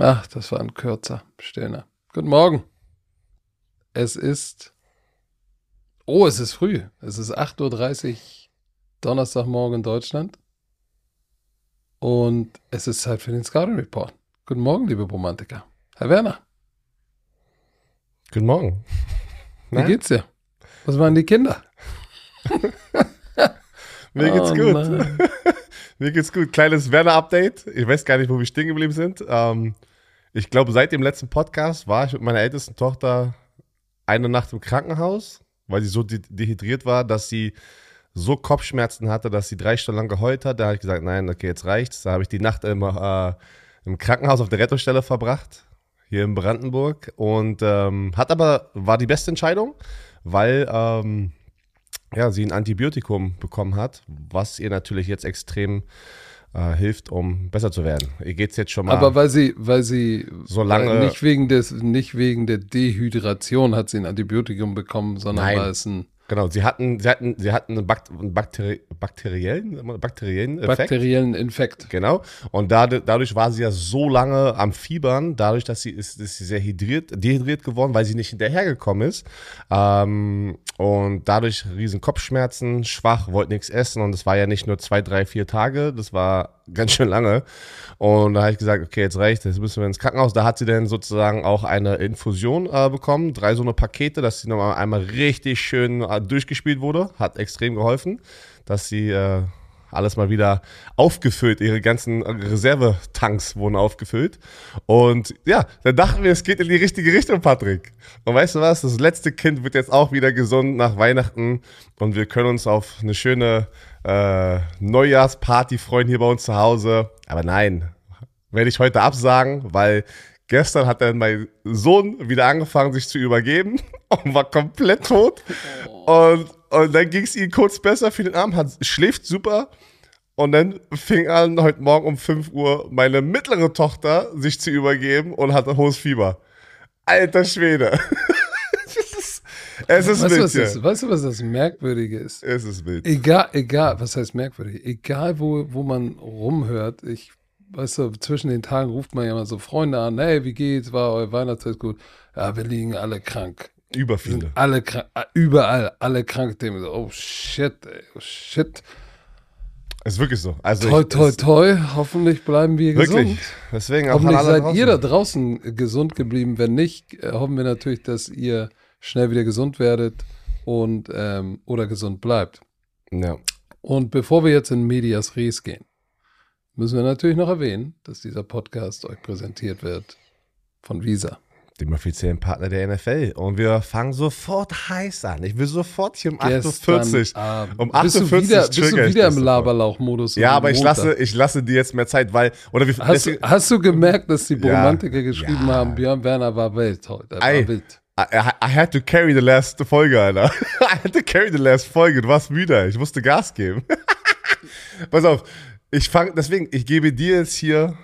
Ach, das war ein kürzer Stilner. Guten Morgen. Es ist. Oh, es ist früh. Es ist 8.30 Uhr Donnerstagmorgen in Deutschland. Und es ist Zeit für den Scouting Report. Guten Morgen, liebe Romantiker. Herr Werner. Guten Morgen. Wie Na? geht's dir? Was machen die Kinder? Mir geht's oh, gut. Mir geht's gut. Kleines Werner-Update. Ich weiß gar nicht, wo wir stehen geblieben sind. Ähm, ich glaube, seit dem letzten Podcast war ich mit meiner ältesten Tochter eine Nacht im Krankenhaus, weil sie so de dehydriert war, dass sie so Kopfschmerzen hatte, dass sie drei Stunden lang geheult hat. Da habe ich gesagt, nein, okay, jetzt reicht's. Da habe ich die Nacht immer äh, im Krankenhaus auf der Rettungsstelle verbracht, hier in Brandenburg. Und ähm, hat aber, war die beste Entscheidung, weil ähm, ja, sie ein Antibiotikum bekommen hat, was ihr natürlich jetzt extrem äh, hilft, um besser zu werden. Ihr geht's jetzt schon mal. Aber weil sie, weil sie so lange äh, nicht wegen des, nicht wegen der Dehydration hat sie ein Antibiotikum bekommen, sondern Nein. weil es ein Genau, sie hatten, sie hatten, sie hatten einen, Bakt einen Bakteri bakteriellen, bakteriellen Effekt. Bakteriellen Infekt. Genau. Und da, dadurch war sie ja so lange am Fiebern, dadurch, dass sie ist, ist sie sehr hydriert, dehydriert geworden, weil sie nicht hinterhergekommen ist. Ähm, und dadurch riesen Kopfschmerzen, schwach, wollte nichts essen. Und es war ja nicht nur zwei, drei, vier Tage, das war ganz schön lange. Und da habe ich gesagt, okay, jetzt reicht, jetzt müssen wir ins Krankenhaus. Da hat sie dann sozusagen auch eine Infusion äh, bekommen, drei so eine Pakete, dass sie nochmal einmal richtig schön äh, durchgespielt wurde. Hat extrem geholfen, dass sie äh, alles mal wieder aufgefüllt, ihre ganzen Reservetanks wurden aufgefüllt. Und ja, dann dachten wir, es geht in die richtige Richtung, Patrick. Und weißt du was, das letzte Kind wird jetzt auch wieder gesund nach Weihnachten und wir können uns auf eine schöne äh, Neujahrsparty freuen hier bei uns zu Hause. Aber nein, werde ich heute absagen, weil gestern hat dann mein Sohn wieder angefangen, sich zu übergeben und war komplett tot. Und, und dann ging es ihm kurz besser für den Arm, hat, schläft super. Und dann fing an, heute Morgen um 5 Uhr meine mittlere Tochter sich zu übergeben und hatte hohes Fieber. Alter Schwede. Es ist weißt, wild. Was weißt du, was das Merkwürdige ist? Es ist wild. Egal, egal, was heißt merkwürdig? Egal, wo, wo man rumhört, ich, weißt du, zwischen den Tagen ruft man ja mal so Freunde an, hey, wie geht's? War euer Weihnachtszeit gut? Ja, wir liegen alle krank. Über viele. Alle krank, überall, alle krank. Dem so, oh shit, ey, oh shit. Ist wirklich so. Also toi, toi, toi. Hoffentlich bleiben wir wirklich. gesund. Deswegen auch Hoffentlich seid draußen. ihr da draußen gesund geblieben. Wenn nicht, äh, hoffen wir natürlich, dass ihr schnell wieder gesund werdet und ähm, oder gesund bleibt. Ja. Und bevor wir jetzt in Medias Res gehen, müssen wir natürlich noch erwähnen, dass dieser Podcast euch präsentiert wird von Visa. Dem offiziellen Partner der NFL. Und wir fangen sofort heiß an. Ich will sofort hier um 48. Um 48 bist du wieder, bist du wieder im Laberlauch-Modus? Ja, aber ich lasse, ich lasse dir jetzt mehr Zeit, weil. Oder wie, hast, du, hast du gemerkt, dass die Romantiker ja, geschrieben ja. haben, Björn Werner war wild heute? Er war wild. I, I, had to carry the last Folge, Alter. I had to carry the last Folge. Du warst müde. Ich musste Gas geben. Pass auf. Ich fange, deswegen, ich gebe dir jetzt hier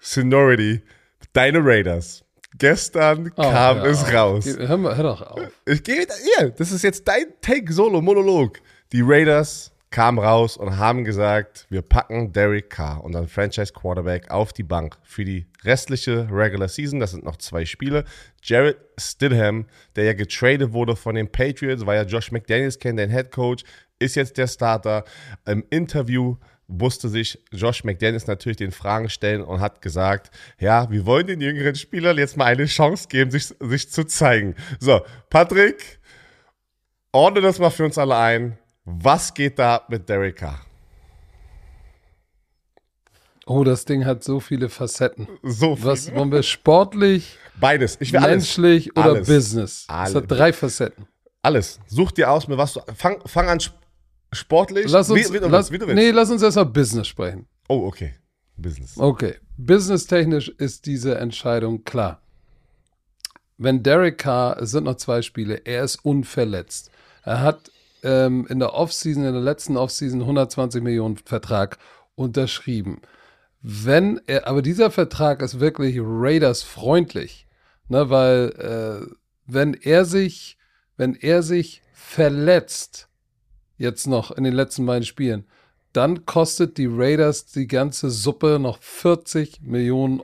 Sonority. Deine Raiders. Gestern oh, kam es auf. raus. Hör, mal, hör doch auf. Ich gebe, ja, das ist jetzt dein Take-Solo-Monolog. Die Raiders kamen raus und haben gesagt, wir packen Derek Carr, unseren Franchise Quarterback, auf die Bank für die restliche Regular Season. Das sind noch zwei Spiele. Jared Stidham, der ja getradet wurde von den Patriots, weil ja Josh McDaniels kennt, den Head Coach, ist jetzt der Starter. Im Interview musste sich Josh McDaniels natürlich den Fragen stellen und hat gesagt, ja, wir wollen den jüngeren Spielern jetzt mal eine Chance geben, sich, sich zu zeigen. So, Patrick, ordne das mal für uns alle ein. Was geht da mit Derek Carr? Oh, das Ding hat so viele Facetten. So viele. Was wollen wir sportlich? Beides. Ich will menschlich alles. oder alles. Business. Es hat drei Facetten. Alles. Such dir aus, mit was du. Fang, fang an sportlich. Lass uns, wie, wie lass, willst, nee, lass uns erstmal Business sprechen. Oh, okay. Business. Okay. Business-technisch ist diese Entscheidung klar. Wenn Derek Carr, es sind noch zwei Spiele, er ist unverletzt. Er hat ähm, in der Offseason, in der letzten Offseason 120 Millionen Vertrag unterschrieben. Wenn er, aber dieser Vertrag ist wirklich Raiders freundlich, ne, weil äh, wenn er sich, wenn er sich verletzt, jetzt noch in den letzten beiden Spielen, dann kostet die Raiders die ganze Suppe noch 40 Millionen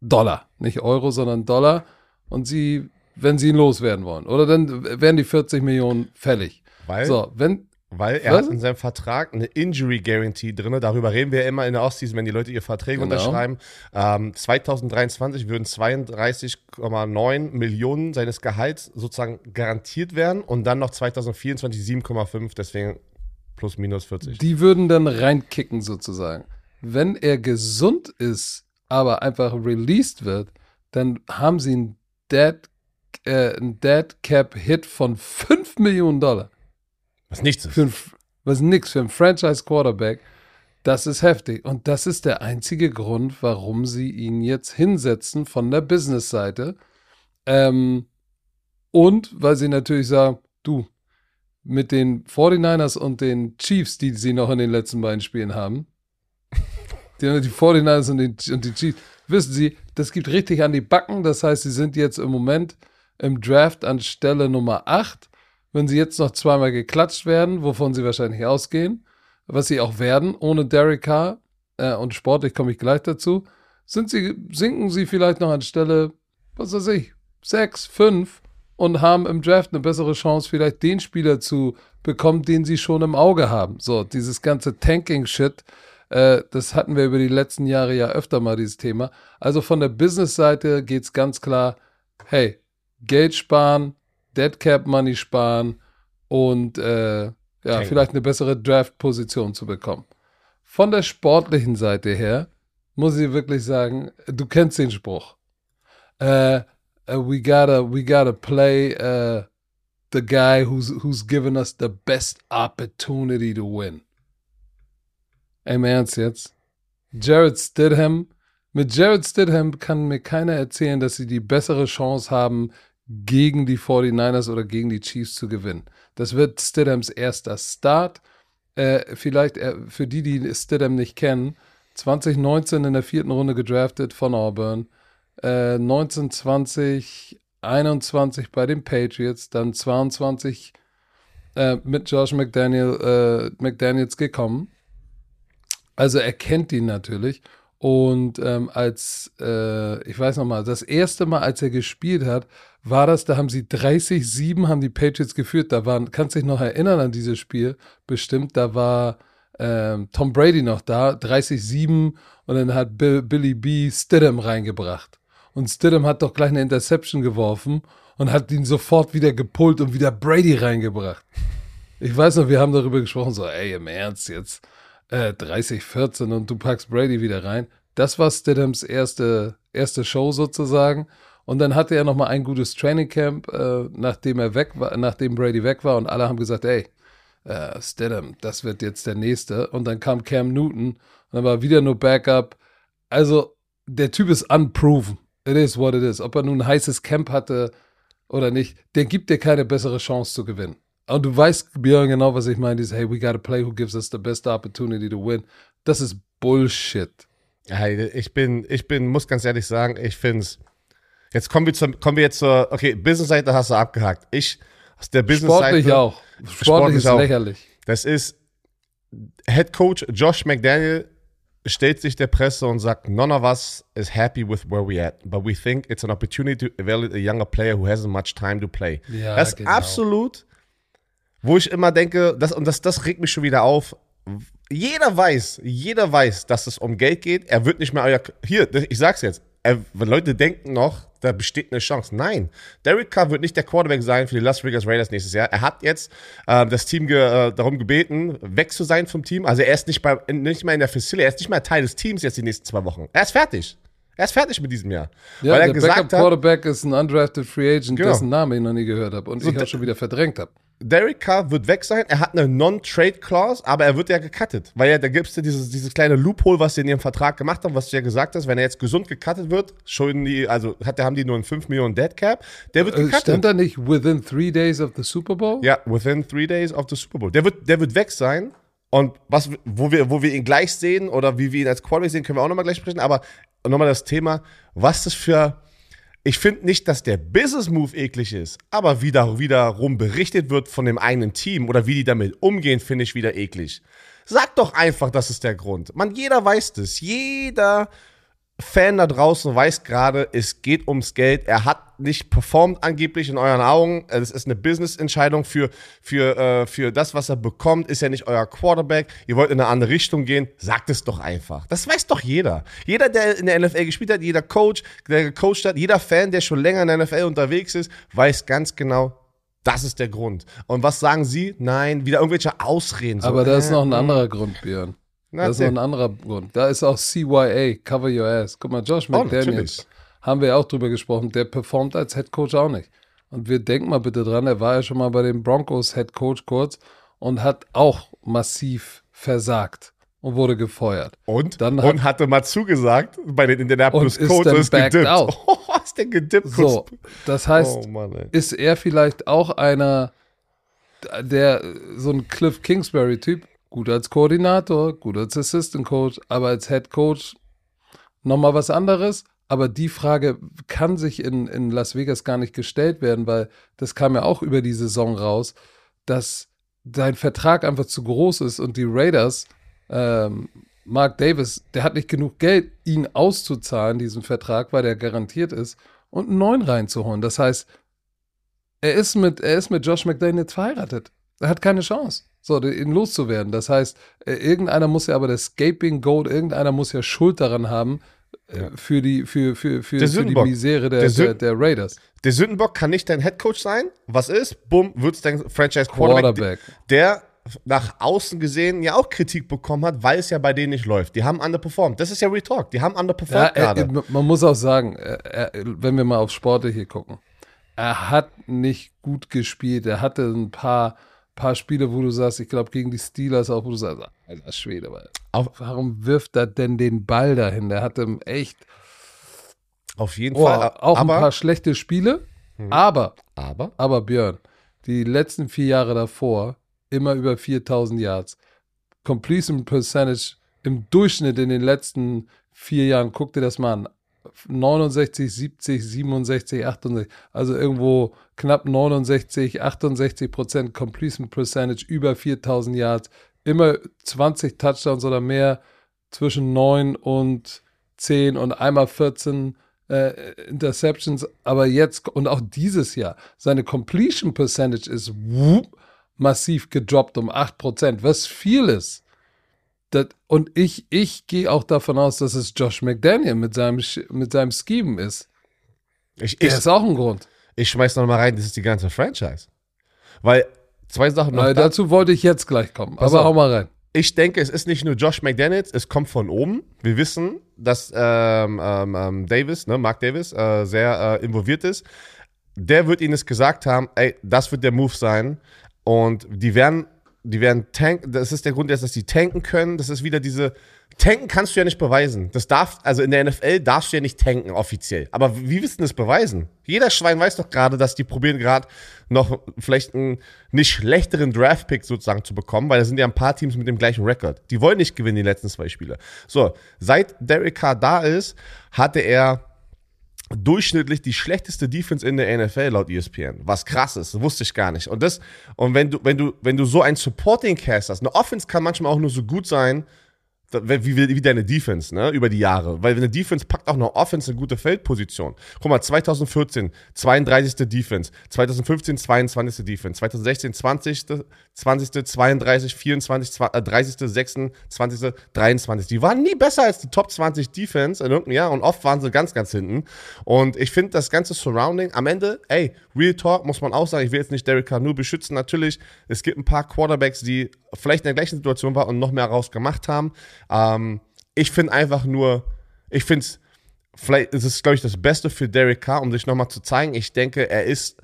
Dollar. Nicht Euro, sondern Dollar. Und sie, wenn sie ihn loswerden wollen. Oder dann werden die 40 Millionen fällig. Weil, So, wenn, weil er Was? hat in seinem Vertrag eine Injury Guarantee drin. Darüber reden wir ja immer in der Ostseason, wenn die Leute ihre Verträge Genau. unterschreiben. Ähm, 2023 würden 32,9 Millionen seines Gehalts sozusagen garantiert werden und dann noch 2024 7,5, deswegen plus minus 40. die würden dann reinkicken sozusagen. Wenn er gesund ist, aber einfach released wird, dann haben sie einen Dead, äh, einen Dead Cap Hit von 5 Millionen Dollar. Was nichts ist. Für ein, was nix für einen Franchise Quarterback. Das ist heftig. Und das ist der einzige Grund, warum sie ihn jetzt hinsetzen von der Business-Seite. Ähm, und weil sie natürlich sagen, du, mit den 49ers und den Chiefs, die sie noch in den letzten beiden Spielen haben, die, die 49ers und, den, und die Chiefs, wissen sie, das gibt richtig an die Backen. Das heißt, sie sind jetzt im Moment im Draft an Stelle Nummer 8. Wenn sie jetzt noch zweimal geklatscht werden, wovon sie wahrscheinlich ausgehen, was sie auch werden, ohne Derek Carr äh, und sportlich komme ich gleich dazu, sind sie, sinken sie vielleicht noch an Stelle, was weiß ich, 6, 5 und haben im Draft eine bessere Chance, vielleicht den Spieler zu bekommen, den sie schon im Auge haben. So, dieses ganze Tanking-Shit, äh, das hatten wir über die letzten Jahre ja öfter mal, dieses Thema. Also von der Business-Seite geht es ganz klar, hey, Geld sparen, Dead Cap Money sparen und äh, ja, vielleicht eine bessere Draft-Position zu bekommen. Von der sportlichen Seite her muss ich wirklich sagen, du kennst den Spruch. Äh, uh, we gotta, we gotta play uh, the guy who's who's given us the best opportunity to win. Im Ernst jetzt? Jared Stidham. Mit Jared Stidham kann mir keiner erzählen, dass sie die bessere Chance haben, gegen die 49ers oder gegen die Chiefs zu gewinnen. Das wird Stidhams erster Start. Äh, vielleicht äh, für die, die Stidham nicht kennen, 2019 in der vierten Runde gedraftet von Auburn, äh, 19, 20, 21 bei den Patriots, dann 22 äh, mit Josh McDaniel, äh, McDaniels gekommen. Also er kennt ihn natürlich. Und ähm, als, äh, ich weiß noch mal, das erste Mal, als er gespielt hat, war das, da haben sie 30-7, haben die Patriots geführt. Da waren, kannst dich noch erinnern an dieses Spiel, bestimmt, da war ähm, Tom Brady noch da, 30-7 und dann hat Bill, Billy B. Stidham reingebracht. Und Stidham hat doch gleich eine Interception geworfen und hat ihn sofort wieder gepullt und wieder Brady reingebracht. Ich weiß noch, wir haben darüber gesprochen, so, ey, im Ernst jetzt, äh, 30-14 und du packst Brady wieder rein. Das war Stidhams erste, erste Show sozusagen. Und dann hatte er noch mal ein gutes Trainingcamp, äh, nachdem er weg war, nachdem Brady weg war und alle haben gesagt, ey, äh, Stidham, das wird jetzt der nächste. Und dann kam Cam Newton und dann war wieder nur Backup. Also der Typ ist unproven. It is what it is. Ob er nun ein heißes Camp hatte oder nicht, der gibt dir keine bessere Chance zu gewinnen. Und du weißt, Björn, genau, was ich meine, dieses, hey, we gotta play who gives us the best opportunity to win. Das ist Bullshit. Ja, ich bin, ich bin, muss ganz ehrlich sagen, ich finde es. Jetzt kommen wir, zum, kommen wir jetzt zur, okay, Business-Seite hast du abgehakt. Ich, aus der Business-Seite. Sportlich auch. Sportlich, Sportlich ist auch. lächerlich. Das ist Head Coach Josh McDaniel stellt sich der Presse und sagt, none of us is happy with where we at, but we think it's an opportunity to evaluate a younger player who hasn't much time to play. Ja, das ist genau. absolut, wo ich immer denke, das, und das, das regt mich schon wieder auf. Jeder weiß, jeder weiß, dass es um Geld geht. Er wird nicht mehr euer, hier, ich sag's jetzt, er, wenn Leute denken noch, da besteht eine Chance. Nein, Derek Carr wird nicht der Quarterback sein für die Las Vegas Raiders nächstes Jahr. Er hat jetzt äh, das Team ge, äh, darum gebeten, weg zu sein vom Team. Also er ist nicht, bei, nicht mehr in der Facility, er ist nicht mehr Teil des Teams jetzt die nächsten zwei Wochen. Er ist fertig. Er ist fertig mit diesem Jahr. Ja, weil er der gesagt Backup hat, Quarterback ist ein undrafted Free Agent, Genau. dessen Namen ich noch nie gehört habe und So, ich auch schon wieder verdrängt habe. Derek Carr wird weg sein. Er hat eine Non-Trade-Clause, aber er wird ja gecuttet. Weil ja, da gibt es ja dieses, dieses kleine Loophole, was sie in ihrem Vertrag gemacht haben, was du ja gesagt hast, wenn er jetzt gesund gecuttet wird, schulden die, also hat, haben die nur einen 5 Millionen Dead Cap, der wird Äh, gecuttet. stand da nicht within three days of the Super Bowl? Ja, within three days of the Super Bowl. Der wird, der wird weg sein. Und was, wo wir, wo wir ihn gleich sehen oder wie wir ihn als Quarterback sehen, können wir auch nochmal gleich sprechen. Aber nochmal das Thema, was das für. Ich finde nicht, dass der Business-Move eklig ist, aber wie da wiederum berichtet wird von dem eigenen Team oder wie die damit umgehen, finde ich wieder eklig. Sag doch einfach, das ist der Grund. Man, jeder weiß das. Jeder Fan da draußen weiß gerade, es geht ums Geld. Er hat nicht performt angeblich in euren Augen. Es ist eine Business-Entscheidung für, für, äh, für das, was er bekommt. Ist ja nicht euer Quarterback. Ihr wollt in eine andere Richtung gehen. Sagt es doch einfach. Das weiß doch jeder. Jeder, der in der NFL gespielt hat, jeder Coach, der gecoacht hat, jeder Fan, der schon länger in der NFL unterwegs ist, weiß ganz genau, das ist der Grund. Und was sagen Sie? Nein, wieder irgendwelche Ausreden. So, Aber da ist noch ein anderer Grund, Björn. Das ist noch ein anderer Grund. Da ist auch CYA, Cover Your Ass. Guck mal, Josh oh, McDaniels, oh, haben wir auch drüber gesprochen, der performt als Head Coach auch nicht. Und wir denken mal bitte dran, er war ja schon mal bei den Broncos Head Coach kurz und hat auch massiv versagt und wurde gefeuert. Und, dann hat, und hatte mal zugesagt bei den Indianapolis Colts und ist gedippt. Out. Oh, ist denn gedippt? So, das heißt, oh, Mann, ist er vielleicht auch einer, der so ein Cliff Kingsbury-Typ, Gut als Koordinator, gut als Assistant Coach, aber als Head Coach nochmal was anderes. Aber die Frage kann sich in, in Las Vegas gar nicht gestellt werden, weil das kam ja auch über die Saison raus, dass sein Vertrag einfach zu groß ist und die Raiders, ähm, Mark Davis, der hat nicht genug Geld, ihn auszuzahlen, diesen Vertrag, weil der garantiert ist, und einen neuen reinzuholen. Das heißt, er ist mit, er ist mit Josh McDaniels verheiratet. Er hat keine Chance so, ihn loszuwerden. Das heißt, äh, irgendeiner muss ja aber das Scaping Goat, irgendeiner muss ja Schuld daran haben äh, ja. für, die, für, für, für, für die Misere der, der, der, der, Raiders. Der Sündenbock kann nicht dein Headcoach sein. Was ist? Bumm, wird es dein Franchise Quarterback, Quarterback. Der nach außen gesehen ja auch Kritik bekommen hat, weil es ja bei denen nicht läuft. Die haben underperformed. Das ist ja Retalk. Die haben underperformed ja, gerade. Man muss auch sagen, er, wenn wir mal auf Sporte hier gucken, er hat nicht gut gespielt. Er hatte ein paar paar Spiele, wo du sagst, ich glaube gegen die Steelers auch, wo du sagst, alter Schwede, warum wirft er denn den Ball dahin? Der hatte echt auf jeden oh, Fall auch aber, ein paar schlechte Spiele, hm. aber aber aber Björn, die letzten vier Jahre davor immer über 4000 Yards. Completion Percentage im Durchschnitt in den letzten vier Jahren, guck dir das mal an. 69, 70, 67, 68, also irgendwo knapp 69, 68 Prozent Completion Percentage, über 4000 Yards, immer 20 Touchdowns oder mehr, zwischen 9 und 10 und einmal 14 äh, Interceptions, aber jetzt und auch dieses Jahr, seine Completion Percentage ist whoop, massiv gedroppt um 8 Prozent, was viel ist. Das, und ich, ich gehe auch davon aus, dass es Josh McDaniel mit seinem, mit seinem Scheme ist. Ich, Der ich, ist auch ein Grund. Ich schmeiß noch mal rein, das ist die ganze Franchise. Weil zwei Sachen noch. Weil da, dazu wollte ich jetzt gleich kommen. Aber auf. hau mal rein. Ich denke, es ist nicht nur Josh McDaniels, es kommt von oben. Wir wissen, dass ähm, ähm, ähm Davis, ne, Mark Davis, äh, sehr äh, involviert ist. Der wird ihnen es gesagt haben, ey, das wird der Move sein. Und die werden die werden tanken, das ist der Grund, dass sie tanken können. Das ist wieder diese, tanken kannst du ja nicht beweisen. Das darf, also in der NFL darfst du ja nicht tanken offiziell. Aber wie willst du das beweisen? Jeder Schwein weiß doch gerade, dass die probieren gerade noch vielleicht einen nicht schlechteren Draftpick sozusagen zu bekommen, weil da sind ja ein paar Teams mit dem gleichen Rekord. Die wollen nicht gewinnen die letzten zwei Spiele. So, seit Derek Carr da ist, hatte er durchschnittlich die schlechteste Defense in der NFL laut ESPN. Was krass ist, wusste ich gar nicht. Und das und wenn du wenn du wenn du so ein Supporting Cast hast, eine Offense kann manchmal auch nur so gut sein, wie, wie deine Defense, ne, über die Jahre. Weil eine Defense packt auch noch Offense eine gute Feldposition. Guck mal, 2014 32. Defense, 2015 22. Defense, 2016 20. 20. 32, 24, 30. 26, 23. Die waren nie besser als die Top 20 Defense in irgendeinem Jahr und oft waren sie ganz, ganz hinten. Und ich finde das ganze Surrounding am Ende, ey, Real Talk muss man auch sagen, ich will jetzt nicht Derek Carr beschützen. Natürlich, es gibt ein paar Quarterbacks, die vielleicht in der gleichen Situation waren und noch mehr rausgemacht haben. Ähm, ich finde einfach nur, ich finde es, vielleicht ist es, glaube ich, das Beste für Derek Carr, um sich nochmal zu zeigen. Ich denke, er ist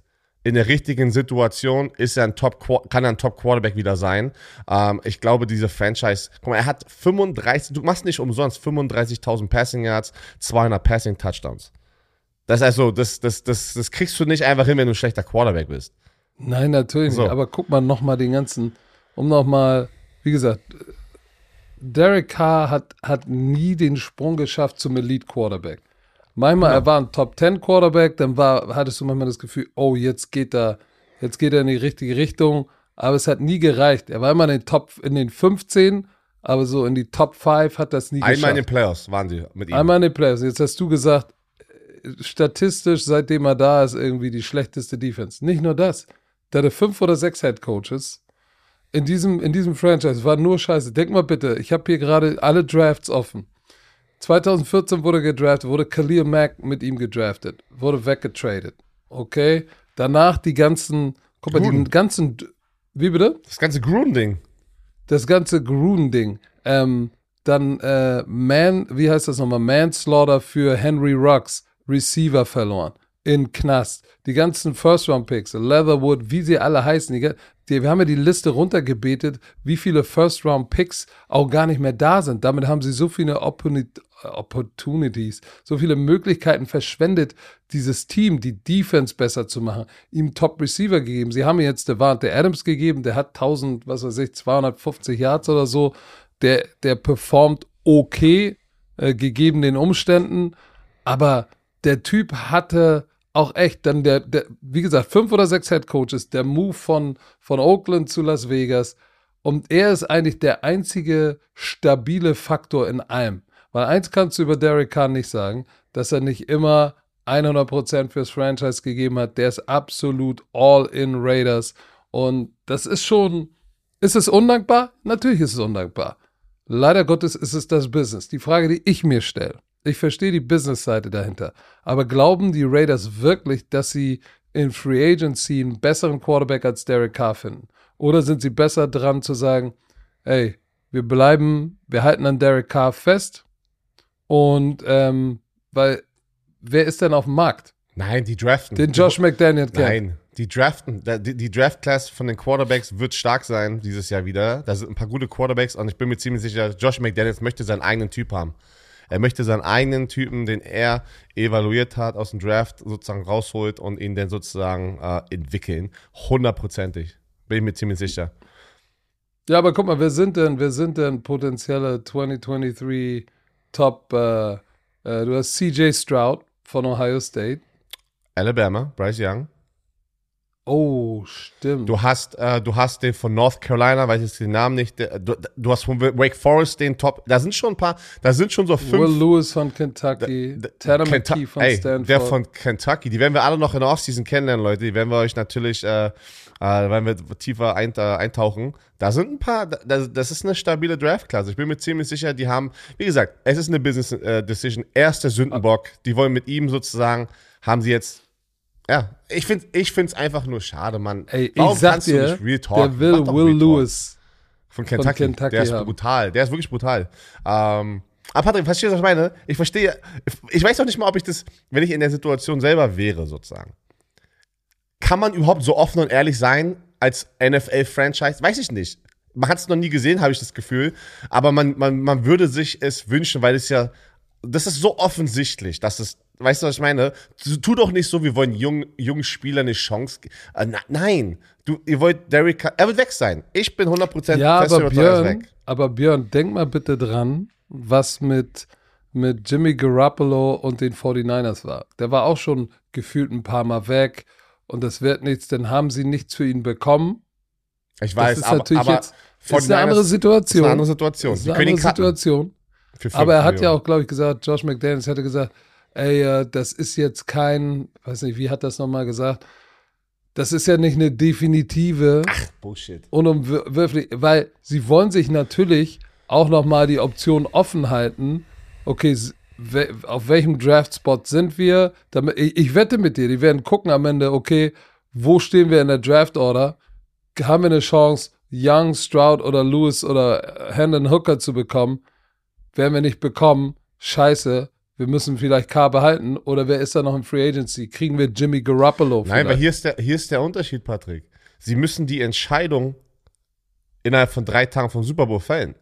in der richtigen Situation, ist er ein Top, kann er ein Top Quarterback wieder sein. Ähm, ich glaube, diese Franchise, guck mal, er hat 35, du machst nicht umsonst 35.000 Passing Yards, 200 Passing Touchdowns. Das ist also, das, das, das, das kriegst du nicht einfach hin, wenn du ein schlechter Quarterback bist. Nein, natürlich so. nicht. Aber guck mal nochmal den ganzen, um nochmal, wie gesagt, Derek Carr hat, hat nie den Sprung geschafft zum Elite Quarterback. Manchmal, ja. er war ein Top 10 Quarterback, dann war, hattest du manchmal das Gefühl, oh, jetzt geht er, jetzt geht er in die richtige Richtung, aber es hat nie gereicht. Er war immer in den Top, in den 15, aber so in die Top 5 hat das nie Einmal in geschafft. den Playoffs waren sie mit ihm. Einmal in den Playoffs. Jetzt hast du gesagt, äh, statistisch, seitdem er da ist, irgendwie die schlechteste Defense. Nicht nur das. Der hatte fünf oder sechs Head Coaches. In diesem, in diesem Franchise war nur Scheiße. Denk mal bitte, ich habe hier gerade alle Drafts offen. 2014 wurde gedraftet, wurde Khalil Mack mit ihm gedraftet, wurde weggetradet. Okay? Danach die ganzen, guck mal, die Gruden. ganzen, wie bitte? Das ganze Gruden-Ding. das ganze Gruden-Ding. Ähm, dann äh, Man, wie heißt das nochmal? Manslaughter für Henry Rux, Receiver verloren. In Knast. Die ganzen First-Round-Picks, Leatherwood, wie sie alle heißen. Die, die, wir haben ja die Liste runtergebetet, wie viele First-Round-Picks auch gar nicht mehr da sind. Damit haben sie so viele Opportunities, so viele Möglichkeiten verschwendet, dieses Team, die Defense besser zu machen, ihm Top-Receiver gegeben. Sie haben jetzt Devante Adams gegeben, der hat 1000, was weiß ich, 250 Yards oder so. Der, der performt okay, äh, gegeben den Umständen, aber der Typ hatte auch echt dann der, der wie gesagt, fünf oder sechs Head Coaches, der Move von, von Oakland zu Las Vegas. Und er ist eigentlich der einzige stabile Faktor in allem. Weil eins kannst du über Derek Carr nicht sagen, dass er nicht immer 100% fürs Franchise gegeben hat. Der ist absolut all in Raiders. Und das ist schon, ist es undankbar? Natürlich ist es undankbar. Leider Gottes ist es das Business. Die Frage, die ich mir stelle. Ich verstehe die Business-Seite dahinter. Aber glauben die Raiders wirklich, dass sie in Free Agency einen besseren Quarterback als Derek Carr finden? Oder sind sie besser dran zu sagen, ey, wir bleiben, wir halten an Derek Carr fest und ähm, weil wer ist denn auf dem Markt? Nein, die draften. Den Josh McDaniel kennt. Nein, die draften. Die, die Draft-Class von den Quarterbacks wird stark sein dieses Jahr wieder. Da sind ein paar gute Quarterbacks und ich bin mir ziemlich sicher, Josh McDaniels möchte seinen eigenen Typ haben. Er möchte seinen eigenen Typen, den er evaluiert hat, aus dem Draft sozusagen rausholt und ihn dann sozusagen äh, entwickeln. Hundertprozentig. Bin ich mir ziemlich sicher. Ja, aber guck mal, wer sind denn, wer sind denn potenzielle 2023 Top, äh, äh, du hast CJ Stroud von Ohio State. Alabama, Bryce Young. Oh, stimmt. Du hast, äh, du hast den von North Carolina, weiß jetzt den Namen nicht. Der, du, du hast von Wake Forest den Top. Da sind schon ein paar, da sind schon so fünf. Will Lewis von Kentucky, Tanner McKee von ey, Stanford. Der von Kentucky, die werden wir alle noch in der Offseason kennenlernen, Leute. Die werden wir euch natürlich, äh, äh, werden wir tiefer ein, äh, eintauchen. Da sind ein paar, da, das ist eine stabile Draftklasse. Ich bin mir ziemlich sicher, die haben, wie gesagt, es ist eine Business äh, Decision. Er ist der Sündenbock. Die wollen mit ihm sozusagen, haben sie jetzt, ja, ich finde ich es einfach nur schade, Mann. Ey, Warum ich sag kannst du dir, nicht Real Talk? der will doch Will. Lewis. Von Kentucky. Kentucky der ist haben. brutal. Der ist wirklich brutal. Ähm, aber Patrick, verstehst du, was ich meine? Ich verstehe, ich weiß auch nicht mal, ob ich das, wenn ich in der Situation selber wäre, sozusagen. Kann man überhaupt so offen und ehrlich sein als NFL-Franchise? Weiß ich nicht. Man hat es noch nie gesehen, habe ich das Gefühl. Aber man, man, man würde sich es wünschen, weil es ja, das ist so offensichtlich, dass es, weißt du, was ich meine? Tu tu doch nicht so, wir wollen jungen, jungen Spielern eine Chance geben. Äh, na, nein, du, ihr wollt Derek, er wird weg sein. Ich bin 100% Ja, fest aber er Björn, aber Björn, denk mal bitte dran, was mit, mit Jimmy Garoppolo und den 49ers war. Der war auch schon gefühlt ein paar Mal weg und das wird nichts, denn haben sie nichts für ihn bekommen. Ich weiß, das ist aber, natürlich aber jetzt ist eine andere 49ers Situation. ist eine andere Situation. Das ist eine andere Situation. für Aber er hat ja auch, glaube ich, gesagt, Josh McDaniels hätte gesagt, ey, das ist jetzt kein, weiß nicht, wie hat das nochmal gesagt? Das ist ja nicht eine definitive, Bullshit. unumwürflich, weil sie wollen sich natürlich auch nochmal die Option offen halten, okay, auf welchem Draft-Spot sind wir? Damit, ich, ich wette mit dir, die werden gucken am Ende, okay, wo stehen wir in der Draft-Order? Haben wir eine Chance, Young, Stroud oder Lewis oder Hendon Hooker zu bekommen? Werden wir nicht bekommen, scheiße, wir müssen vielleicht K behalten oder wer ist da noch in Free Agency? Kriegen wir Jimmy Garoppolo Nein, vielleicht? weil hier ist, der, hier ist der Unterschied, Patrick. Sie müssen die Entscheidung innerhalb von drei Tagen vom Super Bowl fällen.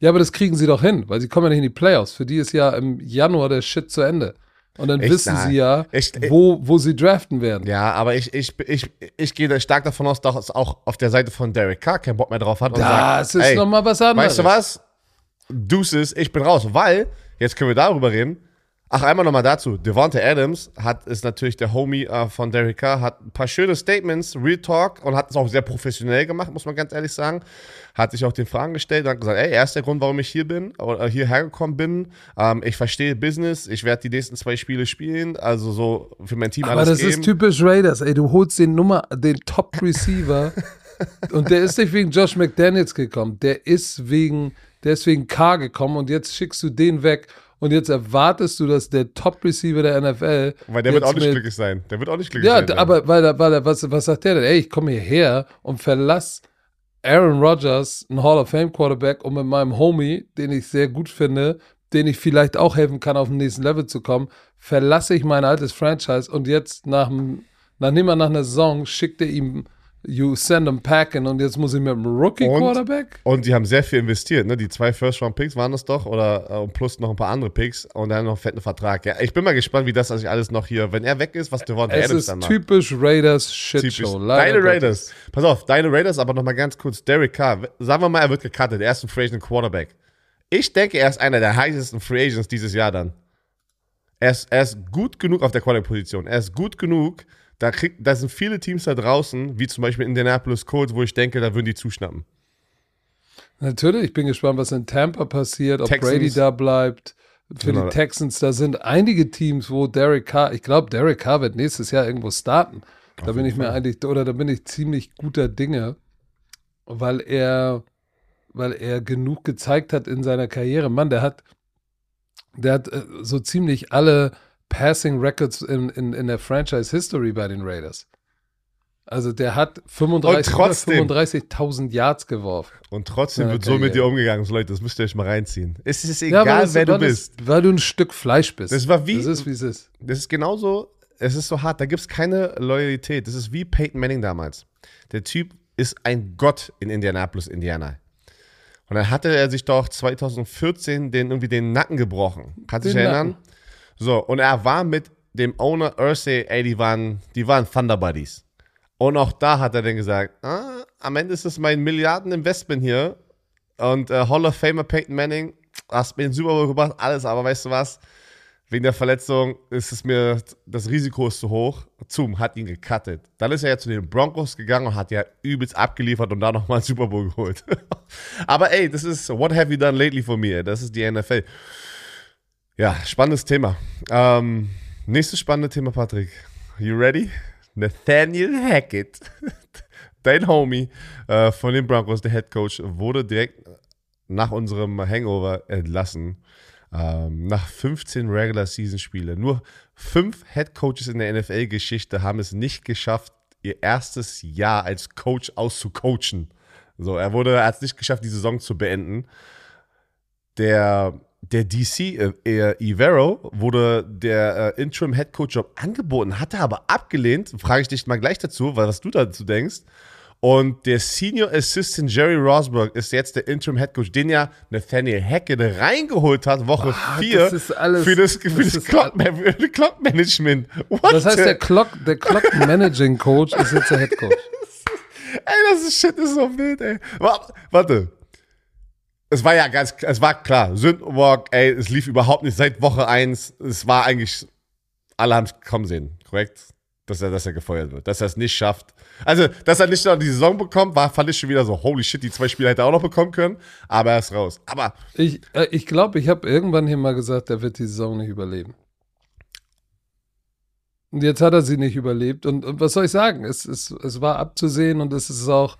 Ja, aber das kriegen sie doch hin, weil sie kommen ja nicht in die Playoffs. Für die ist ja im Januar der Shit zu Ende. Und dann Echt? wissen Nein. sie ja, Echt? wo, wo sie draften werden. Ja, aber ich, ich, ich, ich gehe stark davon aus, dass auch auf der Seite von Derek Carr keinen Bock mehr drauf hat und Das sagt, ist nochmal was anderes. weißt du was? Deuces, ich bin raus. Weil, jetzt können wir darüber reden, Ach, einmal nochmal dazu. Devonta Adams hat, ist natürlich der Homie äh, von Derek Carr, hat ein paar schöne Statements, Real Talk und hat es auch sehr professionell gemacht, muss man ganz ehrlich sagen. Hat sich auch den Fragen gestellt und hat gesagt, ey, er ist der Grund, warum ich hier bin oder hierher gekommen bin. Ähm, ich verstehe Business, ich werde die nächsten zwei Spiele spielen, also so für mein Team Aber alles das geben. ist typisch Raiders, ey. Du holst den Nummer, den Top-Receiver und der ist nicht wegen Josh McDaniels gekommen. Der ist wegen, der ist wegen K gekommen und jetzt schickst du den weg und jetzt erwartest du, dass der Top-Receiver der NFL. Weil der wird auch nicht glücklich sein. Der wird auch nicht glücklich Ja, sein. d- aber weil, er- weil, er- was, was sagt der denn? Ey, ich komme hierher und verlass Aaron Rodgers, ein Hall of Fame Quarterback, und mit meinem Homie, den ich sehr gut finde, den ich vielleicht auch helfen kann, auf den nächsten Level zu kommen, verlasse ich mein altes Franchise und jetzt nach, dem- nach nicht mal nach einer Saison schickt er ihm You send him packing und jetzt muss ich mit einem Rookie Und- Quarterback? Und die haben sehr viel investiert, ne? Die zwei First-Round-Picks waren das doch, oder äh, plus noch ein paar andere Picks und dann noch einen fetten Vertrag. Ja, ich bin mal gespannt, wie das sich alles noch hier, wenn er weg ist, was Devonta Adams ist dann macht. typisch Raiders Shit Typisch. Show. leider Deine. Raiders. Pass auf, deine Raiders, aber nochmal ganz kurz. Derek Carr, sagen wir mal, er wird gecuttet, er ist ein Free Agent Quarterback. Ich denke, er ist einer der heißesten Free Agents dieses Jahr dann. Er ist, er ist gut genug auf der Quarterback-Position. Er ist gut genug, da, kriegt, da sind viele Teams da draußen, wie zum Beispiel Indianapolis Colts, wo ich denke, da würden die zuschnappen. Natürlich, ich bin gespannt, was in Tampa passiert, ob Texans. Brady da bleibt. Für Genau. die Texans, da sind einige Teams, wo Derek Carr, ich glaube, Derek Carr wird nächstes Jahr irgendwo starten. Da bin ich mir eigentlich, oder da bin ich ziemlich guter Dinge, weil er, weil er genug gezeigt hat in seiner Karriere. Mann, der hat, der hat äh, so ziemlich alle Passing Records in, in, in der Franchise History bei den Raiders. Also der hat 35 Und trotzdem- 35.000 Yards geworfen. Und trotzdem Ja, wird so mit dir umgegangen. So, Leute, das müsst ihr euch mal reinziehen. Es ist Ja, egal, das- wer du bist. Weil du ein Stück Fleisch bist. Das war wie- Das ist, wie es ist. Das ist genauso, es ist so hart, da gibt es keine Loyalität. Das ist wie Peyton Manning damals. Der Typ ist ein Gott in Indianapolis, Indiana. Und dann hatte er sich doch 2014 den, irgendwie den Nacken gebrochen. Kannst du dich erinnern? Nacken. So, und er war mit dem Owner Ursay, ey, die waren, die waren Thunder Buddies. Und auch da hat er dann gesagt, ah, am Ende ist es mein Milliardeninvestment hier. Und äh, Hall of Famer Peyton Manning, hast mir den Super Bowl gebracht, alles, aber weißt du was? Wegen der Verletzung ist es mir, das Risiko ist zu hoch. Zoom hat ihn gecuttet. Dann ist er ja zu den Broncos gegangen und hat ja übelst abgeliefert und da nochmal einen Super Bowl geholt. aber ey, das ist, what have you done lately for me? Das ist die NFL. Ja, spannendes Thema. Ähm, nächstes spannende Thema, Patrick. You ready? Nathaniel Hackett, dein Homie äh, von den Broncos, der Head Coach, wurde direkt nach unserem Hangover entlassen. Ähm, nach 15 Regular Season Spiele. Nur fünf Head Coaches in der NFL-Geschichte haben es nicht geschafft, ihr erstes Jahr als Coach auszucoachen. So, er wurde, er hat es nicht geschafft, die Saison zu beenden. Der, der DC, äh, äh, Ivero, wurde der äh, Interim Head Coach Job angeboten, hat er aber abgelehnt. Frage ich dich mal gleich dazu, weil was du dazu denkst. Und der Senior Assistant Jerry Rosberg ist jetzt der Interim Head Coach, den ja Nathaniel Hackett reingeholt hat, Woche Ah, 4 das ist alles- für das, für das das, Clock, Clock Management. What Das heißt, der Clock, der Clock Managing Coach ist jetzt der Head Coach. Ey, das ist shit, ist so wild, ey. Wa- Warte. Es war ja ganz, es war klar, Sündwalk, ey, es lief überhaupt nicht seit Woche 1. Es war eigentlich, alle haben es kommen sehen, korrekt? Dass er, dass er gefeuert wird, dass er es nicht schafft. Also, dass er nicht noch die Saison bekommt, war, fand ich schon wieder so, holy shit, die zwei Spiele hätte er auch noch bekommen können, aber er ist raus. Aber Ich glaube, äh, ich, glaub, ich habe irgendwann hier mal gesagt, er wird die Saison nicht überleben. Und jetzt hat er sie nicht überlebt. Und, und was soll ich sagen? Es, es, es war abzusehen und es ist auch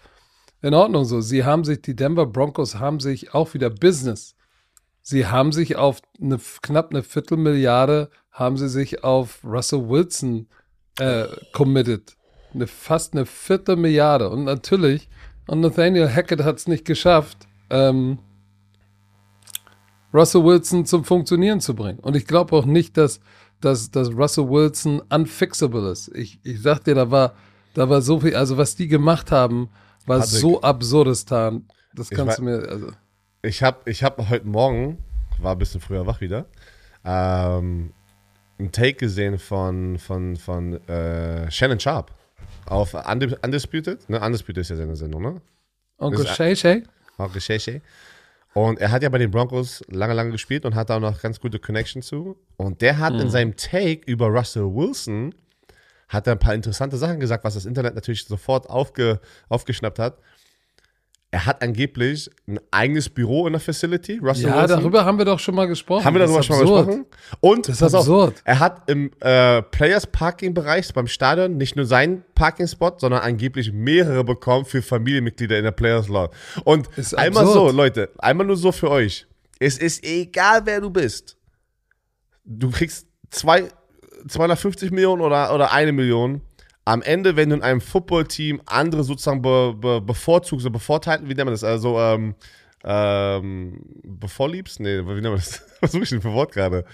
in Ordnung so. Sie haben sich, die Denver Broncos haben sich auch wieder Business. Sie haben sich auf eine, knapp eine Viertelmilliarde, haben sie sich auf Russell Wilson äh, committed. Eine, fast eine Viertelmilliarde. Und natürlich, und Nathaniel Hackett hat es nicht geschafft, ähm, Russell Wilson zum Funktionieren zu bringen. Und ich glaube auch nicht, dass, dass, dass Russell Wilson unfixable ist. Ich, ich sag dir, da war, da war so viel, also was die gemacht haben, war Patrick, so absurdistan. Das ich kannst wei- du mir, also. ich habe ich hab heute Morgen, war ein bisschen früher wach wieder, ähm, einen Take gesehen von, von, von äh, Shannon Sharp auf Undis- Undisputed. Ne? Undisputed ist ja seine Sendung, ne? Onkel Das- Shay Shay? Auch Recherche. Und er hat ja bei den Broncos lange, lange gespielt und hat da auch noch ganz gute Connection zu. Und der hat Mhm. in seinem Take über Russell Wilson hat er ein paar interessante Sachen gesagt, was das Internet natürlich sofort aufge, aufgeschnappt hat. Er hat angeblich ein eigenes Büro in der Facility, Russell Ja, Wilson. darüber haben wir doch schon mal gesprochen. Haben wir Das darüber schon mal absurd. gesprochen? Und Das ist pass auf, absurd. er hat im äh, Players Parking Bereich beim Stadion nicht nur seinen Parking Spot, sondern angeblich mehrere bekommen für Familienmitglieder in der Players Lot. Und Ist einmal absurd. so, Leute, einmal nur so für euch. Es ist egal, wer du bist. Du kriegst zwei, 250 Millionen oder, oder eine Million. Am Ende, wenn du in einem Footballteam andere sozusagen be, be, bevorzugst oder bevorteilt, wie nennt man das? Also, ähm, ähm, bevorliebst? Nee, wie nennt man das? Was suche ich denn für Wort gerade?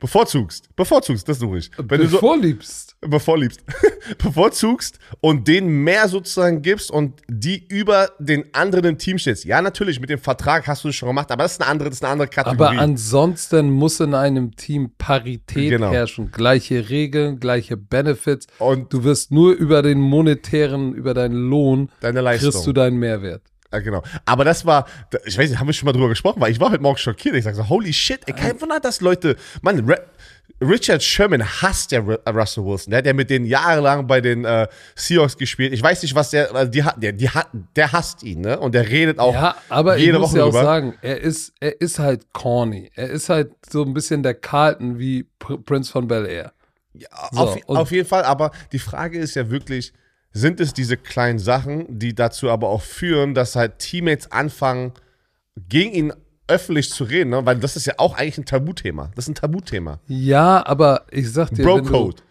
Bevorzugst. Bevorzugst, das suche ich. Wenn du so, Bevorliebst. bevorliebst, bevorzugst und denen mehr sozusagen gibst und die über den anderen im Team stellst. Ja, natürlich, mit dem Vertrag hast du es schon gemacht, aber das ist eine andere, das ist eine andere Kategorie. Aber ansonsten muss in einem Team Parität Genau. herrschen. Gleiche Regeln, gleiche Benefits. Und- du wirst nur über den monetären, über deinen Lohn, Deine Leistung. kriegst du deinen Mehrwert. Ja, genau. Aber das war, ich weiß nicht, haben wir schon mal drüber gesprochen, weil ich war heute Morgen schockiert. Ich sag so, holy shit, ey, kein Wunder, dass Leute, Mann, Ra- Richard Sherman hasst ja Ru- Russell Wilson. Der hat ja mit denen jahrelang bei den äh, Seahawks gespielt. Ich weiß nicht, was der, also die, der, die, der hasst ihn, ne? Und der redet auch Ja, aber jede ich muss Woche ja auch drüber. sagen, er ist, er ist halt corny. Er ist halt so ein bisschen der Carlton wie Pr Prince von Bel Air. So, auf, auf jeden Fall, aber die Frage ist ja wirklich, sind es diese kleinen Sachen, die dazu aber auch führen, dass halt Teammates anfangen, gegen ihn öffentlich zu reden, ne? weil das ist ja auch eigentlich ein Tabuthema. Das ist ein Tabuthema. Ja, aber ich sag dir, Bro-Code.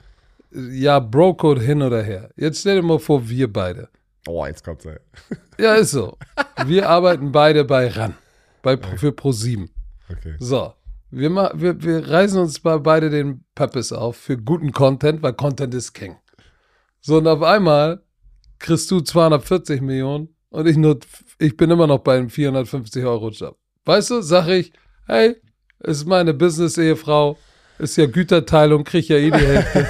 Ja, Bro-Code hin oder her. Jetzt stell dir mal vor, wir beide. Oh, jetzt kommt's. Ey. Ja, ist so. Wir arbeiten beide bei RAN, bei, für Pro7. Okay. So, wir, wir, wir reißen uns bei beide den Purpose auf für guten Content, weil Content ist King. So, und auf einmal kriegst du 240 Millionen und ich nur, ich bin immer noch bei einem 450 Euro Job. Weißt du, sag ich, hey, ist meine Business-Ehefrau, ist ja Güterteilung, krieg ja eh die Hälfte.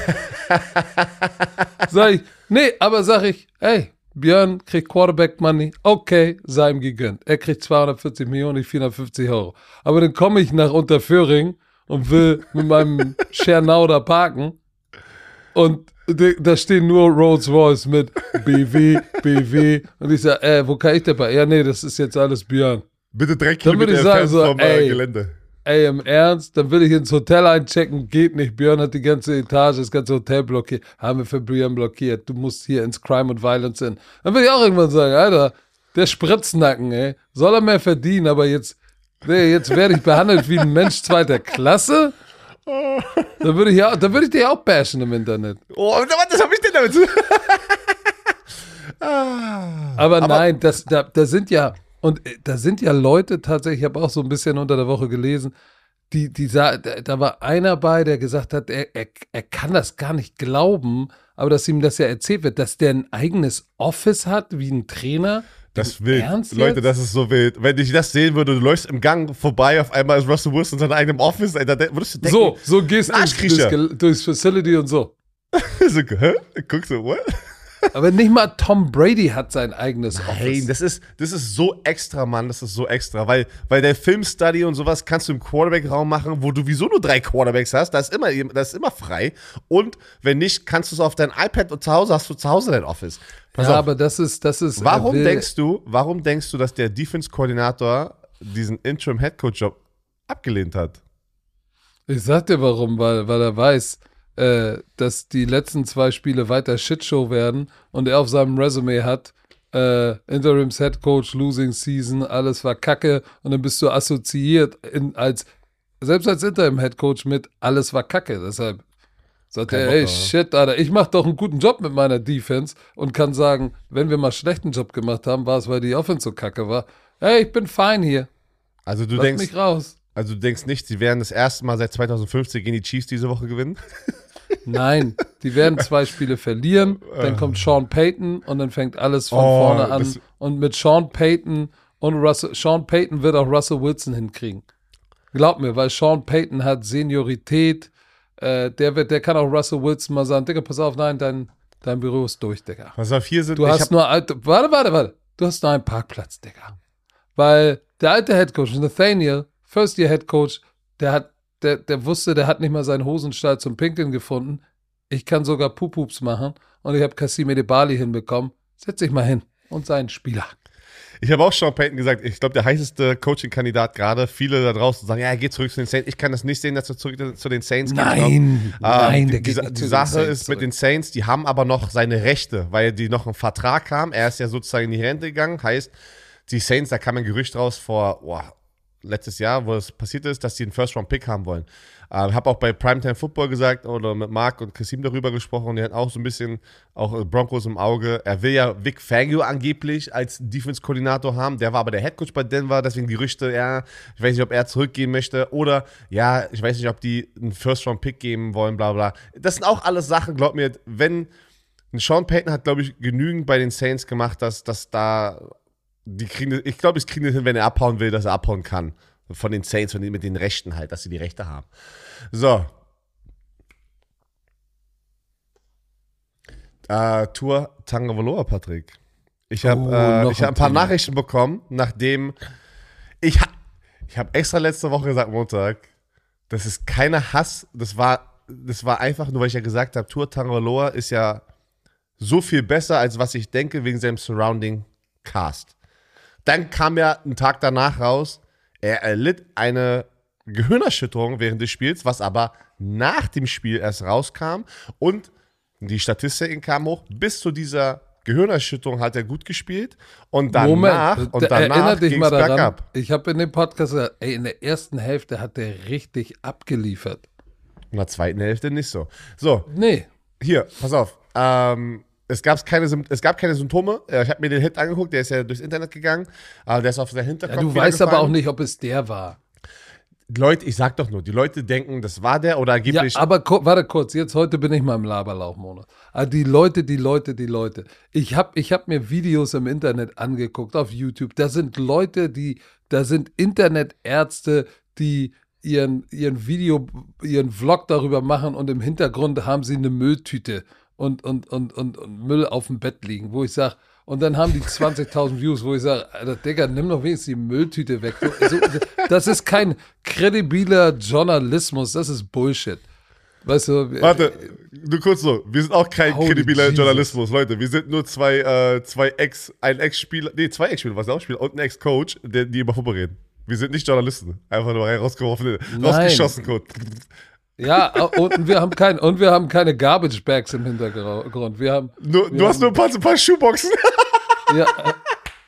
sag ich, nee, aber sag ich, hey, Björn kriegt Quarterback Money, okay, sei ihm gegönnt. Er kriegt 240 Millionen, ich 450 Euro. Aber dann komme ich nach Unterföhring und will mit meinem Schernau da parken und da stehen nur Rolls Royce mit BW, BW und ich sage, äh, wo kann ich dabei? Ja, nee, das ist jetzt alles Björn. Bitte drei Dann würde ich sagen, so, vom äh, ey. Gelände. Ey, im Ernst, dann will ich ins Hotel einchecken, geht nicht. Björn hat die ganze Etage, das ganze Hotel blockiert. Haben wir für Björn blockiert. Du musst hier ins Crime und Violence hin. Dann will ich auch irgendwann sagen, Alter, der Spritznacken, ey, soll er mehr verdienen, aber jetzt, nee, jetzt werde ich behandelt wie ein Mensch zweiter Klasse. Dann würde ich, ja, dann würde ich dich auch bashen im Internet. Oh, was was hab ich denn damit? zu- Aber, nein, das, da, da sind ja, und äh, da sind ja Leute tatsächlich, ich habe auch so ein bisschen unter der Woche gelesen, die, die sa- da, da war einer bei, der gesagt hat, er, er, er kann das gar nicht glauben, aber dass ihm das ja erzählt wird, dass der ein eigenes Office hat, wie ein Trainer. Das Im wild. Ernst Leute, jetzt? das ist so wild. Wenn ich das sehen würde, du läufst im Gang vorbei, auf einmal ist Russell Wilson in seinem eigenen Office, Alter, da würdest du denken, So, so gehst du durchs, durchs Facility und so. so, hä? Guckst du, what? Aber nicht mal Tom Brady hat sein eigenes Office. Nein, das ist, das ist so extra, Mann, das ist so extra, weil, weil der Filmstudy und sowas kannst du im Quarterback-Raum machen, wo du wieso nur drei Quarterbacks hast, da ist immer, das ist immer frei und wenn nicht, kannst du es auf dein iPad und zu Hause hast du zu Hause dein Office. Pass ja, auf, aber das ist, das ist. er warum denkst du, warum denkst du, dass der Defense-Koordinator diesen Interim-Headcoach-Job abgelehnt hat? Ich sag dir warum, weil, weil er weiß, äh, dass die letzten zwei Spiele weiter Shitshow werden und er auf seinem Resume hat, äh, Interims Head Coach, Losing Season, alles war Kacke und dann bist du assoziiert in, als, selbst als Interim Head Coach mit, alles war Kacke. Deshalb sagt Kein er, ey, shit, Alter, ich mach doch einen guten Job mit meiner Defense und kann sagen, wenn wir mal schlechten Job gemacht haben, war es, weil die Offense so kacke war. Hey, ich bin fein hier. Also du Lass denkst, mich raus. also du denkst nicht, sie werden das erste Mal seit 2015 gegen die Chiefs diese Woche gewinnen? Nein, die werden zwei Spiele verlieren, dann kommt Sean Payton und dann fängt alles von Oh, vorne an. Und mit Sean Payton und Russell, Sean Payton wird auch Russell Wilson hinkriegen. Glaub mir, weil Sean Payton hat Seniorität, äh, der, wird, der kann auch Russell Wilson mal sagen, Digga, pass auf, nein, dein, dein Büro ist durch, Digga. Pass auf, hier sind Du hast nur, alt- warte, warte, warte, du hast nur einen Parkplatz, Digga. Weil der alte Head Coach, Nathaniel, First Year Head Coach, der hat, der, der wusste, der hat nicht mal seinen Hosenstall zum Pinkeln gefunden. Ich kann sogar Pupups machen und ich habe Cassime de Bali hinbekommen. Setz dich mal hin und sei ein Spieler. Ich habe auch Sean Payton gesagt, ich glaube, der heißeste Coaching-Kandidat gerade. Viele da draußen sagen, ja, er geht zurück zu den Saints. Ich kann das nicht sehen, dass er zurück zu den Saints geht. Nein, ähm, nein, der die, geht die, nicht die Sache ist zurück. mit den Saints, die haben aber noch seine Rechte, weil die noch einen Vertrag haben. Er ist ja sozusagen in die Rente gegangen. Heißt, die Saints, da kam ein Gerücht raus vor boah, letztes Jahr, wo es passiert ist, dass sie einen First-Round-Pick haben wollen. Äh, habe auch bei Primetime Football gesagt oder mit Marc und Kasim darüber gesprochen. Die hatten auch so ein bisschen auch äh, Broncos im Auge. Er will ja Vic Fangio angeblich als Defense-Koordinator haben. Der war aber der Headcoach bei Denver, deswegen Gerüchte, ja, ich weiß nicht, ob er zurückgehen möchte oder ja, ich weiß nicht, ob die einen First-Round-Pick geben wollen, bla bla. Das sind auch alles Sachen, glaub mir, wenn Sean Payton hat, glaube ich, genügend bei den Saints gemacht, dass, dass da die kriegen, ich glaube, es kriegen das hin, wenn er abhauen will, dass er abhauen kann. Von den Saints, von den, mit den Rechten halt, dass sie die Rechte haben. So. Äh, Tour Tangavaloa, Patrick. Ich habe Oh, äh, ich hab ein paar Thema. Nachrichten bekommen, nachdem ich, ha ich habe extra letzte Woche gesagt, Montag, das ist keine Hass, das war, das war einfach nur, weil ich ja gesagt habe, Tour Tangavaloa ist ja so viel besser, als was ich denke, wegen seinem Surrounding Cast. Dann kam ja einen Tag danach raus, er erlitt eine Gehirnerschütterung während des Spiels, was aber nach dem Spiel erst rauskam und die Statistiken kamen hoch. Bis zu dieser Gehirnerschütterung hat er gut gespielt und danach, Moment, und da- danach erinner dich mal daran. bergab. Ich habe in dem Podcast gesagt, ey, in der ersten Hälfte hat der richtig abgeliefert. In der zweiten Hälfte nicht so. So, Nee, hier, pass auf. Ähm, es, gab's keine, es gab keine Symptome. Äh, Ich habe mir den Hit angeguckt, der ist ja durchs Internet gegangen. Äh, der ist auf sein Hinterkopf. ja, du weißt aber auch nicht, ob es der war. Leute, ich sag doch nur, die Leute denken, das war der oder Ja, angeblich. aber ku- warte kurz, jetzt heute bin ich mal im Laberlauchmonat. Ah, die Leute, die Leute, die Leute. Ich habe ich hab mir Videos im Internet angeguckt, auf YouTube. Da sind Leute, die, da sind Internetärzte, die ihren, ihren Video, ihren Vlog darüber machen und im Hintergrund haben sie eine Mülltüte und, und, und, und, und Müll auf dem Bett liegen, wo ich sage, und dann haben die 20.000 Views, wo ich sage, Digga, nimm doch wenigstens die Mülltüte weg. So, so, das ist kein kredibiler Journalismus, das ist Bullshit. Weißt du, Warte, nur kurz so. Wir sind auch kein Holy kredibiler Jesus. Journalismus, Leute. Wir sind nur zwei, äh, zwei Ex, ein Ex-Spieler, nee, zwei Ex-Spieler, was auch Spieler und ein Ex-Coach, der- die über Fußball reden. Wir sind nicht Journalisten. Einfach nur rein rausgeworfen, rausgeschossen, Code. Ja, und wir haben kein, und wir haben keine Garbage Bags im Hintergrund. Wir haben, Nur, Wir du hast haben- nur ein paar, ein paar Schuhboxen. ja, äh,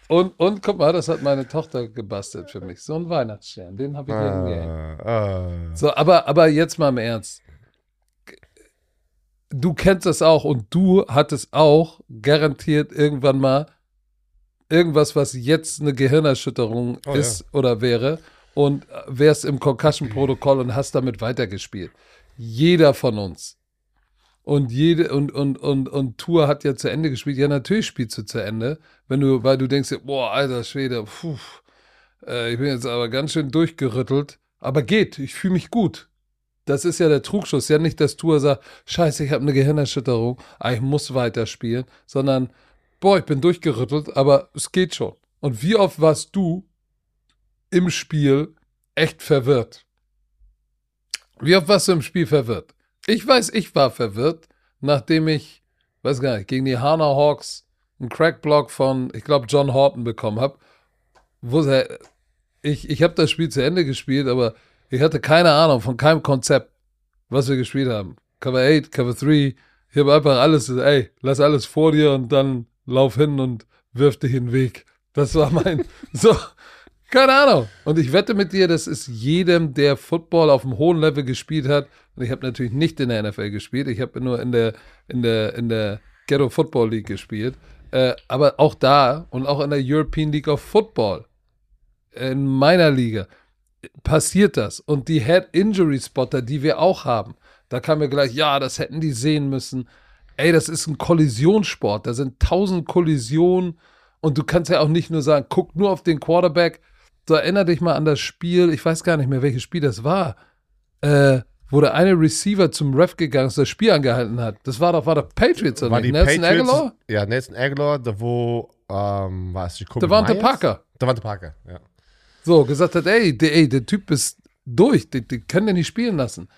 und, und guck mal, das hat meine Tochter gebastelt für mich. So ein Weihnachtsstern, den habe ich hier hingehängt. ah. So, aber, aber jetzt mal im Ernst. Du kennst das auch und du hattest auch garantiert irgendwann mal irgendwas, was jetzt eine Gehirnerschütterung Oh, ist oder wäre und wärst im Concussion-Protokoll und hast damit weitergespielt. Jeder von uns. Und jede und und und und Tour hat ja zu Ende gespielt. Ja, natürlich spielst du zu Ende, wenn du, weil du denkst, boah, alter Schwede, puh, äh, ich bin jetzt aber ganz schön durchgerüttelt. Aber geht, ich fühle mich gut. Das ist ja der Trugschuss. Ja nicht, dass Tour sagt, scheiße, ich habe eine Gehirnerschütterung, ah, ich muss weiterspielen, sondern, boah, ich bin durchgerüttelt, aber es geht schon. Und wie oft warst du im Spiel echt verwirrt? Wie oft warst du im Spiel verwirrt? Ich weiß, ich war verwirrt, nachdem ich, weiß gar nicht, gegen die Hana Hawks einen Crackblock von, ich glaube, John Horton bekommen habe. Ich, ich habe das Spiel zu Ende gespielt, aber ich hatte keine Ahnung von keinem Konzept, was wir gespielt haben. Cover 8, Cover 3. Ich habe einfach alles, ey, lass alles vor dir und dann lauf hin und wirf dich in den Weg. Das war mein, so, keine Ahnung. Und ich wette mit dir, das ist jedem, der Football auf einem hohen Level gespielt hat. Und ich habe natürlich nicht in der NFL gespielt. Ich habe nur in der, in der, in der Ghetto Football League gespielt. Äh, aber auch da und auch in der European League of Football, in meiner Liga, passiert das. Und die Head Injury Spotter, die wir auch haben, da kam mir gleich, ja, das hätten die sehen müssen. Ey, das ist ein Kollisionssport. Da sind tausend Kollisionen. Und du kannst ja auch nicht nur sagen, guck nur auf den Quarterback. So erinnere dich mal an das Spiel, ich weiß gar nicht mehr, welches Spiel das war, äh, wo der eine Receiver zum Ref gegangen ist, das Spiel angehalten hat. Das war doch, war doch Patriots, oder War nicht? die Nelson Patriots, Aguilar? Ja, Nelson Aguilar, da wo, ähm, war es die Kobe Devante Myers? Parker. Davante Parker, ja. So, gesagt hat, ey, der, ey, der Typ ist durch, den, den können wir nicht spielen lassen.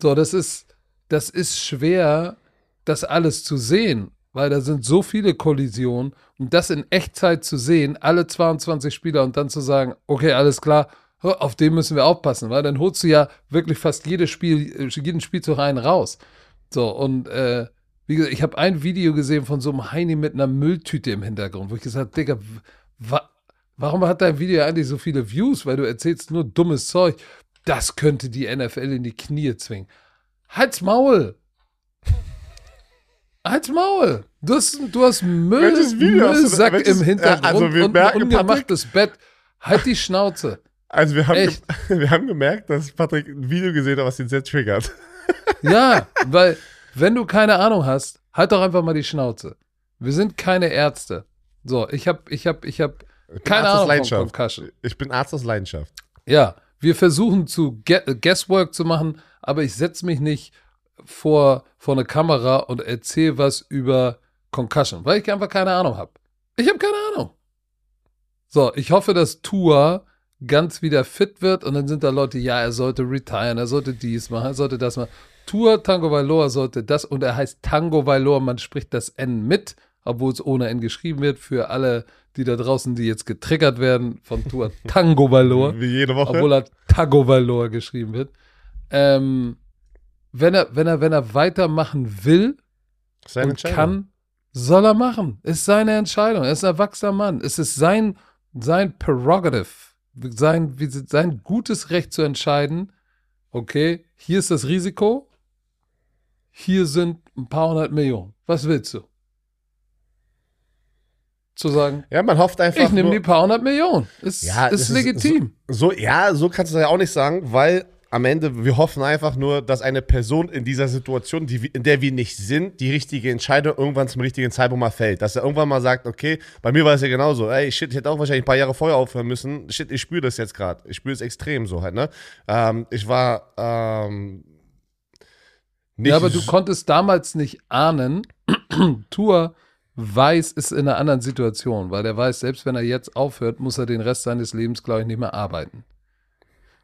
So, das ist, das ist schwer, das alles zu sehen, weil da sind so viele Kollisionen und das in Echtzeit zu sehen, alle 22 Spieler und dann zu sagen, okay, alles klar, auf den müssen wir aufpassen, weil dann holst du ja wirklich fast jedes Spiel, jeden Spielzug einen raus. So, und äh, wie gesagt, ich habe ein Video gesehen von so einem Heini mit einer Mülltüte im Hintergrund, wo ich gesagt habe, Digga, wa warum hat dein Video eigentlich so viele Views? Weil du erzählst nur dummes Zeug. Das könnte die NFL in die Knie zwingen. Halt's Maul! Halt's Maul! Du hast, du hast Müll, Müllsack welches, im Hintergrund also wir und merken, ein ungemachtes Patrick, Bett. Halt die Schnauze. Also wir haben, wir haben gemerkt, dass Patrick ein Video gesehen hat, was ihn sehr triggert. Ja, weil wenn du keine Ahnung hast, halt doch einfach mal die Schnauze. Wir sind keine Ärzte. So, ich hab, ich hab, ich hab keine Arzt Ahnung von Concussion. Ich bin Arzt aus Leidenschaft. Ja, wir versuchen zu Guesswork zu machen, aber ich setze mich nicht vor, vor eine Kamera und erzähle was über Concussion, weil ich einfach keine Ahnung habe. Ich habe keine Ahnung. So, ich hoffe, dass Tua ganz wieder fit wird und dann sind da Leute, ja, er sollte retiren, er sollte dies machen, er sollte das machen. Tour Tango Valor sollte das und er heißt Tango Valor, man spricht das N mit, obwohl es ohne N geschrieben wird, für alle, die da draußen, die jetzt getriggert werden von Tour Tango Valor. Wie jede Woche. Obwohl er Tango Valor geschrieben wird. Ähm, wenn er, wenn er, wenn er weitermachen will seine und kann, soll er machen. Ist seine Entscheidung. Er ist ein erwachsener Mann. Es ist sein, sein Prerogative sein, sein gutes Recht zu entscheiden, okay, hier ist das Risiko, hier sind ein paar hundert Millionen. Was willst du? Zu sagen, ja, man hofft einfach. Ich nehme die paar hundert Millionen. Ist, ja, ist legitim. Ist so, so, ja, so kannst du ja auch nicht sagen, weil am Ende, wir hoffen einfach nur, dass eine Person in dieser Situation, die, in der wir nicht sind, die richtige Entscheidung irgendwann zum richtigen Zeitpunkt mal fällt. Dass er irgendwann mal sagt, okay, bei mir war es ja genauso, ey, shit, ich hätte auch wahrscheinlich ein paar Jahre vorher aufhören müssen. Shit, ich spüre das jetzt gerade. Ich spüre es extrem so halt, ne? Ähm, ich war, ähm, nicht Ja, aber du konntest damals nicht ahnen, Tour weiß, ist in einer anderen Situation, weil er weiß, selbst wenn er jetzt aufhört, muss er den Rest seines Lebens, glaube ich, nicht mehr arbeiten.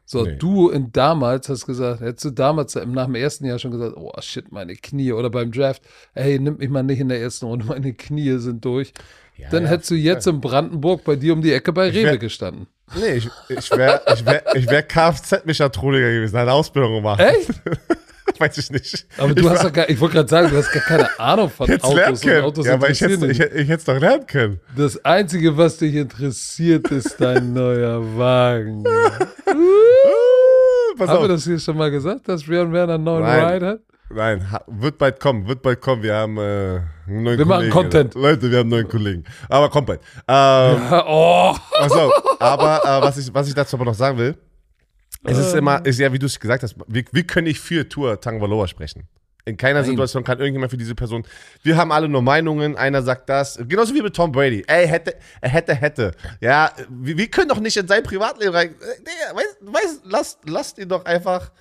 So, nee. du in damals hast gesagt, hättest du damals nach dem ersten Jahr schon gesagt, oh shit, meine Knie oder beim Draft, hey, nimm mich mal nicht in der ersten Runde, meine Knie sind durch. Ja, dann ja, hättest du jetzt in Brandenburg bei dir um die Ecke bei Rewe wär, gestanden. Nee, ich, ich wäre ich wär, ich wär Kfz-Mechatroniker gewesen, eine Ausbildung gemacht. Echt? Weiß ich nicht. Aber du ich hast doch gar, ich wollte gerade sagen, du hast gar keine Ahnung von Autos und Autos Ja, aber ich hätte ich, ich es doch lernen können. Das Einzige, was dich interessiert, ist dein neuer Wagen. Pass Haben wir das hier schon mal gesagt, dass Björn Werner einen neuen Nein. Ride hat? Nein, wird bald kommen, wird bald kommen. Wir haben äh, einen neuen wir Kollegen. machen Content. Leute, wir haben einen neuen Kollegen. Aber kommt bald. Ähm, oh. Achso, aber äh, was, ich, was ich dazu aber noch sagen will, es ist immer, ist ja, wie du es gesagt hast, wir, wir können nicht für Tour Tangvaloa sprechen. In keiner Nein. Situation kann irgendjemand für diese Person. Wir haben alle nur Meinungen. Einer sagt das. Genauso wie mit Tom Brady. Ey, hätte, er hätte, hätte. Ja, wir, wir, können doch nicht in sein Privatleben rein. Digga, weißt, weißt, lasst, lasst ihn doch einfach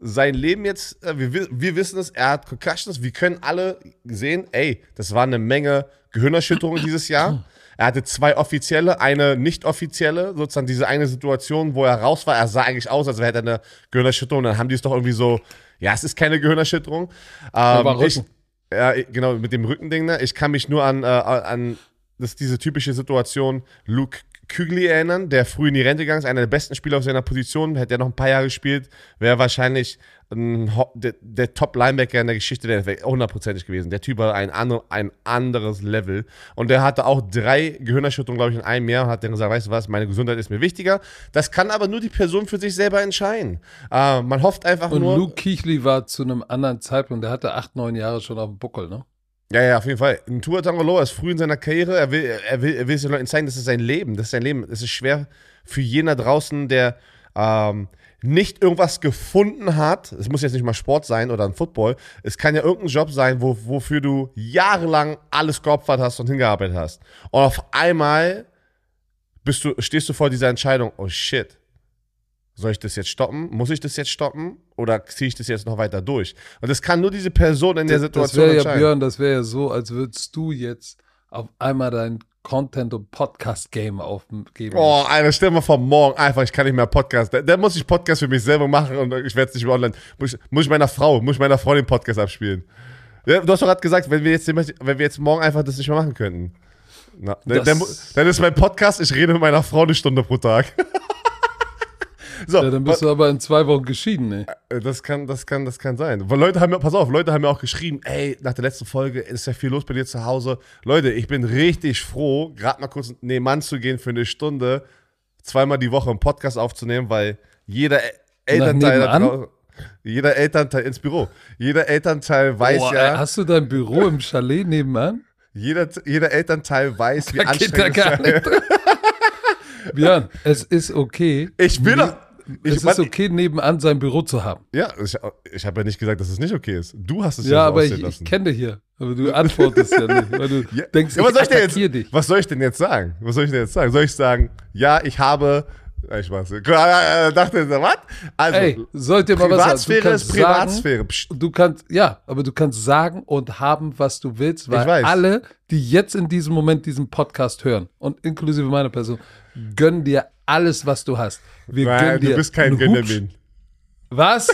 sein Leben jetzt. Äh, wir, wir wissen es, er hat Concussions. Wir können alle sehen, ey, das war eine Menge Gehirnerschütterungen dieses Jahr. Er hatte zwei offizielle, eine nicht offizielle, sozusagen diese eine Situation, wo er raus war. Er sah eigentlich aus, als wäre er eine Gehirnerschütterung. Dann haben die es doch irgendwie so ja, es ist keine Gehirnerschütterung. Ähm, Aber ich, ja, genau, mit dem Rückending, ne? Ich kann mich nur an, äh, an das diese typische Situation Luke Kügli erinnern, der früh in die Rente gegangen ist, einer der besten Spieler auf seiner Position, hätte er noch ein paar Jahre gespielt, wäre wahrscheinlich ein, der, der Top-Linebacker in der Geschichte der NFL, hundertprozentig gewesen. Der Typ war ein, andre, ein anderes Level. Und der hatte auch drei Gehirnerschütterungen, glaube ich, in einem Jahr und hat dann gesagt, weißt du was, meine Gesundheit ist mir wichtiger. Das kann aber nur die Person für sich selber entscheiden. Äh, man hofft einfach und nur. Und Luke Kichli war zu einem anderen Zeitpunkt, der hatte acht, neun Jahre schon auf dem Buckel, ne? Ja, ja, auf jeden Fall. Ein Tua Tangoloa ist früh in seiner Karriere. Er will, er will, er will es den Leuten zeigen, das ist sein Leben. Das ist sein Leben. Es ist schwer für jener draußen, der ähm, nicht irgendwas gefunden hat. Es muss jetzt nicht mal Sport sein oder ein Football. Es kann ja irgendein Job sein, wo, wofür du jahrelang alles geopfert hast und hingearbeitet hast. Und auf einmal bist du, stehst du vor dieser Entscheidung, oh shit, soll ich das jetzt stoppen? Muss ich das jetzt stoppen? Oder ziehe ich das jetzt noch weiter durch? Und das kann nur diese Person in der Situation das entscheiden. Ja, Björn, das wäre ja so, als würdest du jetzt auf einmal deinen Content- und Podcast-Game aufgeben. Oh, Alter, stell mal vor, morgen einfach, ich kann nicht mehr Podcast. Dann muss ich Podcast für mich selber machen und ich werde es nicht mehr online. Muss, ich- muss ich meiner Frau, muss ich meiner Frau den Podcast abspielen. Du hast doch gerade gesagt, wenn wir, jetzt, wenn wir jetzt morgen einfach das nicht mehr machen könnten. Na, dann, dann ist mein Podcast, ich rede mit meiner Frau eine Stunde pro Tag. so, Ja, dann bist du aber in zwei Wochen geschieden, ey. Äh, Das kann, das kann, das kann sein. Weil Leute haben mir, pass auf, Leute haben mir auch geschrieben, ey, nach der letzten Folge ist ja viel los bei dir zu Hause. Leute, ich bin richtig froh, gerade mal kurz nebenan zu gehen für eine Stunde, zweimal die Woche einen Podcast aufzunehmen, weil jeder Elternteil, da jeder Elternteil ins Büro, jeder Elternteil weiß Boah, ja, ey, hast du dein Büro im Chalet nebenan? jeder, jeder Elternteil weiß, wie Da geht da anstrengend gar es nicht. Björn, es ist okay. Ich will doch. Ich, es ist okay, nebenan sein Büro zu haben. Ja, ich, ich habe ja nicht gesagt, dass es nicht okay ist. Du hast es Ja, so aber ich, aussehen ich lassen. kenne dich hier. Aber du antwortest ja nicht. Weil du Ja, denkst, ja, was, soll ich denn jetzt, dich. was soll ich denn jetzt sagen? Was soll ich denn jetzt sagen? Soll ich sagen, ja, ich habe. Weiß nicht. Äh, dachte, was? Also, Ey, sollt ihr mal was sagen? Privatsphäre Du kannst ist Privatsphäre. Sagen, du kannst, ja, aber du kannst sagen und haben, was du willst, weil Ich weiß. alle, die jetzt in diesem Moment diesen Podcast hören und inklusive meiner Person, gönnen dir alles, was du hast. Wir Nein, gönnen dir du bist kein Gönjamin. Was?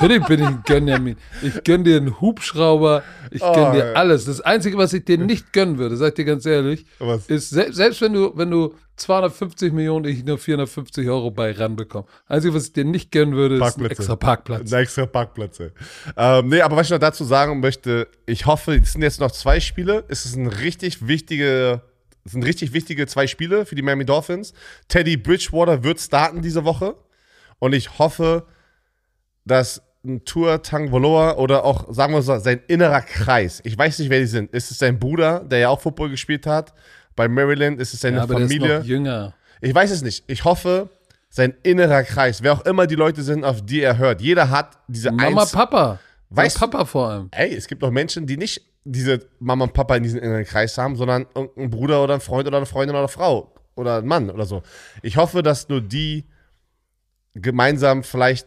Natürlich bin ich ein Gönjamin. Ich gönn dir einen Hubschrauber, ich Oh, gönn dir alles. Das Einzige, was ich dir nicht gönnen würde, sag ich dir ganz ehrlich, Was? ist, se selbst wenn du, wenn du 250 Millionen, ich nur 450 Euro bei ranbekomme. Einzige, was ich dir nicht gönnen würde, ist ein extra Parkplatz. Ein extra Parkplätze. Ähm, nee, aber was ich noch dazu sagen möchte, ich hoffe, es sind jetzt noch zwei Spiele. Es ist ein richtig wichtige, es sind richtig wichtige zwei Spiele für die Miami Dolphins. Teddy Bridgewater wird starten diese Woche. Und ich hoffe, dass ein Tour Tangvoloa oder auch, sagen wir so, sein innerer Kreis, ich weiß nicht, wer die sind. Ist es sein Bruder, der ja auch Football gespielt hat? Bei Maryland ist es seine Ja, aber der ist Familie? noch jünger. Ich weiß es nicht. Ich hoffe, sein innerer Kreis, wer auch immer die Leute sind, auf die er hört, jeder hat diese Mama, eins. Papa. Weißt Sein Papa vor allem. Ey, es gibt noch Menschen, die nicht diese Mama und Papa in diesem inneren Kreis haben, sondern irgendein Bruder oder ein Freund oder eine Freundin oder eine Frau oder ein Mann oder so. Ich hoffe, dass nur die gemeinsam vielleicht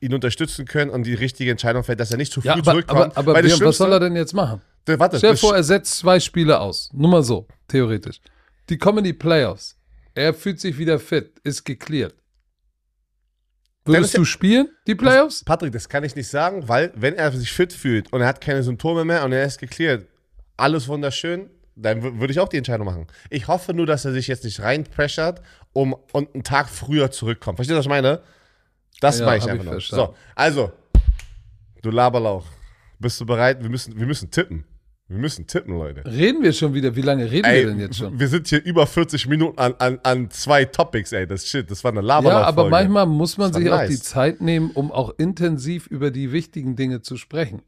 ihn unterstützen können und die richtige Entscheidung fällt, dass er nicht zu früh Ja, aber, zurückkommt. aber, aber das Björn, was soll er denn jetzt machen? Warte, Stell vor, er setzt zwei Spiele aus. Nur mal so, theoretisch. Die kommen in die Playoffs. Er fühlt sich wieder fit, ist geklärt. Würdest ja- du spielen, die Playoffs? Patrick, das kann ich nicht sagen, weil wenn er sich fit fühlt und er hat keine Symptome mehr und er ist geklärt, alles wunderschön, dann würde ich auch die Entscheidung machen. Ich hoffe nur, dass er sich jetzt nicht reinpressert um und einen Tag früher zurückkommt. Verstehst du, was ich meine? Das Ja, meine ich einfach ich verstanden. So, also, du Laberlauch. Bist du bereit? Wir müssen, wir müssen tippen. Wir müssen tippen, Leute. Reden wir schon wieder? Wie lange reden wir denn jetzt schon? wir sind hier über 40 Minuten an, an, an zwei Topics, ey. Das shit, das war eine Laberlauf. Ja, aber manchmal muss man sich auch nice. die Zeit nehmen, um auch intensiv über die wichtigen Dinge zu sprechen.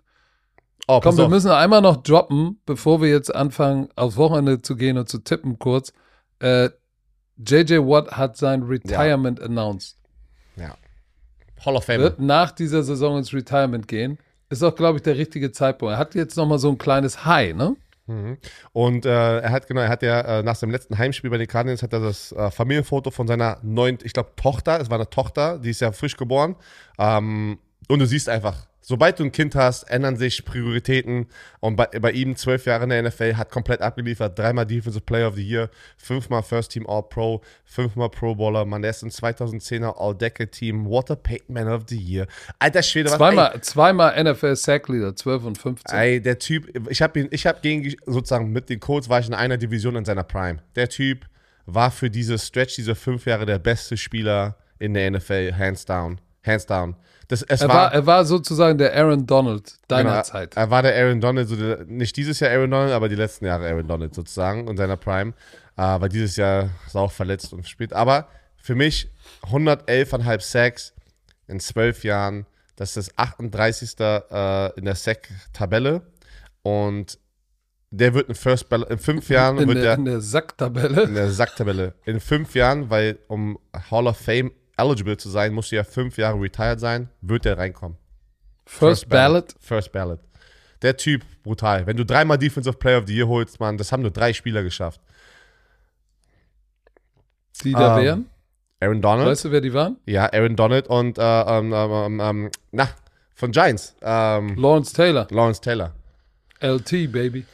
oh, Komm, wir auf. müssen einmal noch droppen, bevor wir jetzt anfangen, aufs Wochenende zu gehen und zu tippen kurz. Äh, JJ Watt hat sein Retirement announced. Hall of Fame. Wird nach dieser Saison ins Retirement gehen. Ist auch, glaube ich, der richtige Zeitpunkt. Er hat jetzt noch mal so ein kleines High, ne? Und äh, er hat, genau, er hat ja äh, nach seinem letzten Heimspiel bei den Cardinals hat er das äh, Familienfoto von seiner neuen, ich glaube, Tochter, es war eine Tochter, die ist ja frisch geboren. Ähm, und du siehst einfach, sobald du ein Kind hast, ändern sich Prioritäten. Und bei, bei ihm, zwölf Jahre in der NFL, hat komplett abgeliefert. Dreimal Defensive Player of the Year, fünfmal First Team All-Pro, fünfmal Pro Bowler. Man, der ist ein 2010er All-Decade-Team, Water Payton Man of the Year. Alter Schwede, was ey, Zweimal, zweimal NFL Sack Leader, 12 und 15. Ey, der Typ, ich habe ihn, ich habe gegen sozusagen mit den Colts war ich in einer Division in seiner Prime. Der Typ war für diese Stretch, diese fünf Jahre der beste Spieler in der NFL, hands down, hands down. Das, es er, war, er war sozusagen der Aaron Donald deiner genau, Zeit. Er war der Aaron Donald, so der, nicht dieses Jahr Aaron Donald, aber die letzten Jahre Aaron Donald sozusagen in seiner Prime. Äh, weil dieses Jahr ist auch verletzt und spielt. Aber für mich 111,5 Sacks in zwölf Jahren. Das ist das 38. Äh, in der Sack-Tabelle. Und der wird in, First Ball in fünf Jahren in, wird der, der in der Sacktabelle. in der Sacktabelle. In fünf Jahren, weil um Hall of Fame eligible zu sein, musst du ja fünf Jahre retired sein, wird der reinkommen. First Ballot. First Ballot. Der Typ, brutal. Wenn du dreimal Defensive Player of the Year holst, Mann, das haben nur drei Spieler geschafft. Die da Ähm, wären. Aaron Donald. Weißt du, wer die waren? Ja, Aaron Donald und, äh, ähm, ähm, ähm, na, von Giants. Ähm, Lawrence Taylor. Lawrence Taylor. LT, Baby.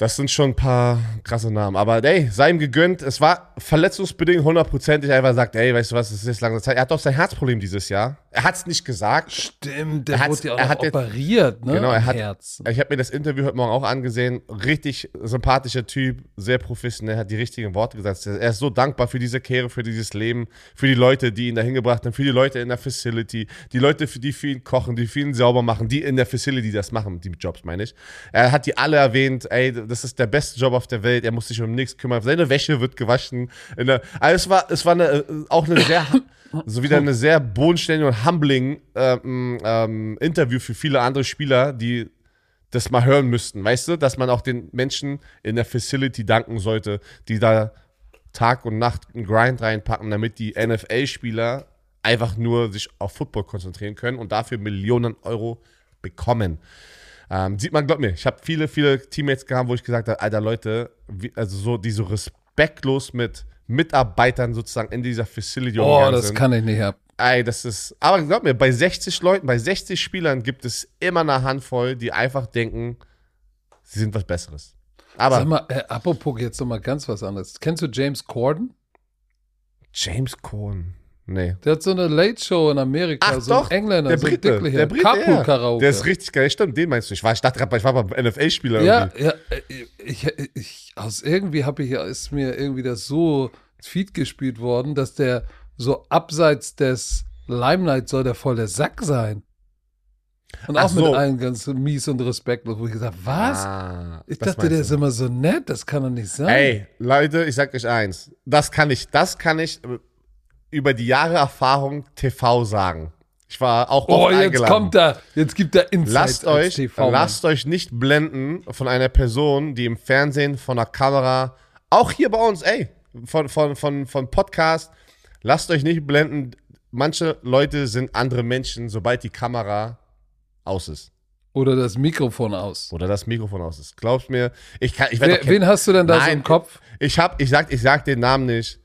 Das sind schon ein paar krasse Namen. Aber ey, sei ihm gegönnt. Es war verletzungsbedingt hundertprozentig einfach sagt, ey, weißt du was, es ist jetzt lange Zeit. Er hat doch sein Herzproblem dieses Jahr. Er hat es nicht gesagt. Stimmt, der Er wurde ja auch er hat jetzt- operiert, ne? Genau, er hat- Herz. Ich habe mir das Interview heute Morgen auch angesehen. Richtig sympathischer Typ, sehr professionell, hat die richtigen Worte gesagt. Er ist so dankbar für diese Kehre, für dieses Leben, für die Leute, die ihn dahin gebracht haben, für die Leute in der Facility, die Leute, für die für ihn kochen, die für ihn sauber machen, die in der Facility das machen, die Jobs meine ich. Er hat die alle erwähnt, ey, das ist der beste Job auf der Welt, er muss sich um nichts kümmern, seine Wäsche wird gewaschen. Der, also es war, es war eine, äh, auch eine sehr, so wieder eine sehr bodenständige und humbling ähm, ähm, Interview für viele andere Spieler, die das mal hören müssten, weißt du, dass man auch den Menschen in der Facility danken sollte, die da Tag und Nacht einen Grind reinpacken, damit die NFL-Spieler einfach nur sich auf Football konzentrieren können und dafür Millionen Euro bekommen. Ähm, sieht man, glaub mir, ich habe viele, viele Teammates gehabt, wo ich gesagt habe, Alter Leute, wie, also so, die so respektlos mit Mitarbeitern sozusagen in dieser Facility Oh, das sind. kann ich nicht ab. Ey, das ist. Aber glaub mir, bei 60 Leuten, bei 60 Spielern gibt es immer eine Handvoll, die einfach denken, sie sind was Besseres. Aber Sag mal, äh, apropos jetzt noch mal ganz was anderes. Kennst du James Corden? James Cohn. Nee. Der hat so eine Late Show in Amerika, Ach so doch, Engländer, der so Brite. Dicklicher. Der Brite, Carpool ja. Karaoke. Der ist richtig geil. Stimmt, den meinst du. Ich war, ich dachte gerade, ich war beim NFL-Spieler Ja, irgendwie. ja, äh, ich, ich, aus irgendwie habe ich, ist mir irgendwie das so Feed gespielt worden, dass der so abseits des Limelight soll der voll der Sack sein. Und Ach auch mit so. allen ganz mies und respektlos, wo ich gesagt was? Ah, ich dachte, der ist immer so nett, das kann doch nicht sein. Ey, Leute, ich sag euch eins. Das kann ich, das kann ich äh, über die Jahre Erfahrung TV sagen. Ich war auch oh, oft jetzt eingeladen. kommt er, jetzt gibt er Insights Lasst euch, TV-Mann. lasst euch nicht blenden von einer Person, die im Fernsehen, von der Kamera, auch hier bei uns, ey, von, von, von, von Podcast, lasst euch nicht blenden. Manche Leute sind andere Menschen, sobald die Kamera aus ist. Oder das Mikrofon aus. Oder das Mikrofon aus ist. Glaubst mir, ich kann, ich doch wen hast du denn da so Nein, im Kopf? Ich hab, ich sag, ich sag den Namen nicht,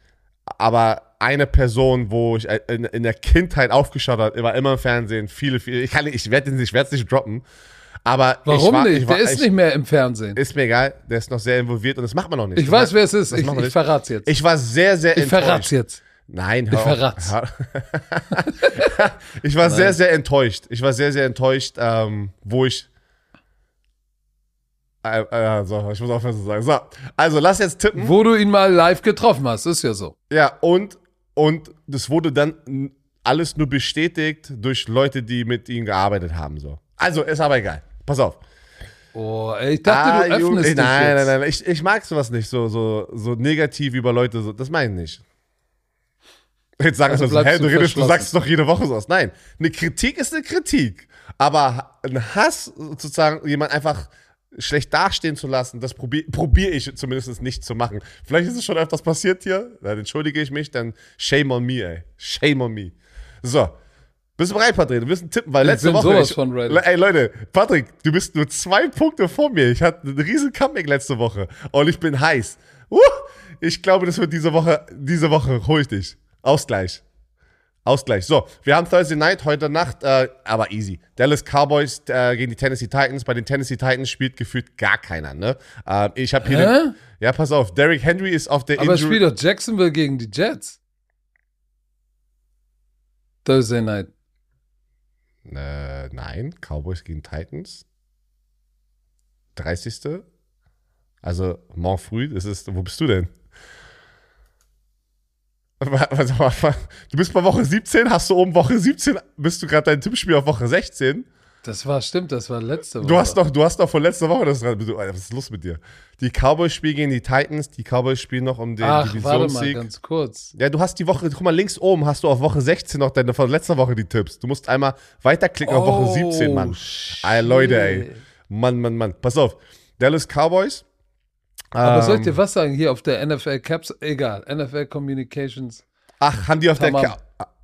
aber eine Person, wo ich in, in der Kindheit aufgeschaut habe, war immer im Fernsehen, viele, viele, ich kann ich werde ich werde es nicht droppen, aber Warum ich war, nicht? Ich war, der ist ich, nicht mehr im Fernsehen. ist mir egal, der ist noch sehr involviert und das macht man noch nicht. Ich weiß, wer es ist. Ich, ich verrat's jetzt. Ich war sehr, sehr Ich verrat's enttäuscht. jetzt. Nein, Ich hör auf. verrat's. Hör- ich war sehr, sehr enttäuscht. Ich war sehr, sehr enttäuscht, ähm, wo ich. Äh, äh, so, ich muss aufhören zu sagen. So, also lass jetzt tippen. Wo du ihn mal live getroffen hast, ist ja so. Ja, und, und das wurde dann alles nur bestätigt durch Leute, die mit ihm gearbeitet haben. So. Also, ist aber egal. Pass auf. Oh, ey, ich dachte, du Ah, Junge, öffnest dich nein, jetzt. nein, nein, nein. Ich, ich mag sowas nicht, so, so, so negativ über Leute. So. Das meine ich nicht. Jetzt sagen Also sie so, hä, du du, redest, du sagst es doch jede Woche sowas. Nein, eine Kritik ist eine Kritik. Aber ein Hass, sozusagen, jemand einfach schlecht dastehen zu lassen, das probiere probier ich zumindest nicht zu machen. Vielleicht ist es schon öfters passiert hier, dann entschuldige ich mich, dann shame on me, ey. Shame on me. So. Bist du bereit, Patrick? Du wirst tippen, weil letzte Woche. sowas ich, von ready. Ey, Leute, Patrick, du bist nur zwei Punkte vor mir. Ich hatte einen riesen Comeback letzte Woche und ich bin heiß. Uh, ich glaube, das wird diese Woche, diese Woche hol ich dich. Ausgleich. Ausgleich. So, wir haben Thursday Night heute Nacht, äh, aber easy. Dallas Cowboys äh, gegen die Tennessee Titans. Bei den Tennessee Titans spielt gefühlt gar keiner, ne? Ähm, ich habe hier. Den, ja, pass auf. Derrick Henry ist auf der Aber spielt doch Jacksonville gegen die Jets. Thursday Night. Äh, nein, Cowboys gegen Titans. 30. Also morgen früh, das ist, wo bist du denn? Wa- warte mal, wa- Du bist bei Woche 17, hast du oben Woche 17, bist du gerade dein Tippspiel auf Woche 16? Das war, stimmt, das war letzte Woche. Du hast doch, du hast doch von letzter Woche das dran. Alter, Was ist los mit dir? Die Cowboys spielen gegen die Titans, die Cowboys spielen noch um den Ach, warte mal Divisionssieg. ganz kurz. Ja, du hast die Woche, guck mal, links oben hast du auf Woche 16 noch deine von letzter Woche die Tipps. Du musst einmal weiterklicken auf Woche 17, Mann. Oh, shit. Ey, Leute, ey. Mann, Mann, Mann. Pass auf. Dallas Cowboys. Aber soll ich ähm, dir was sagen? Hier auf der NFL Caps, egal, NFL Communications. Ach, haben die auf der Tamam. Ka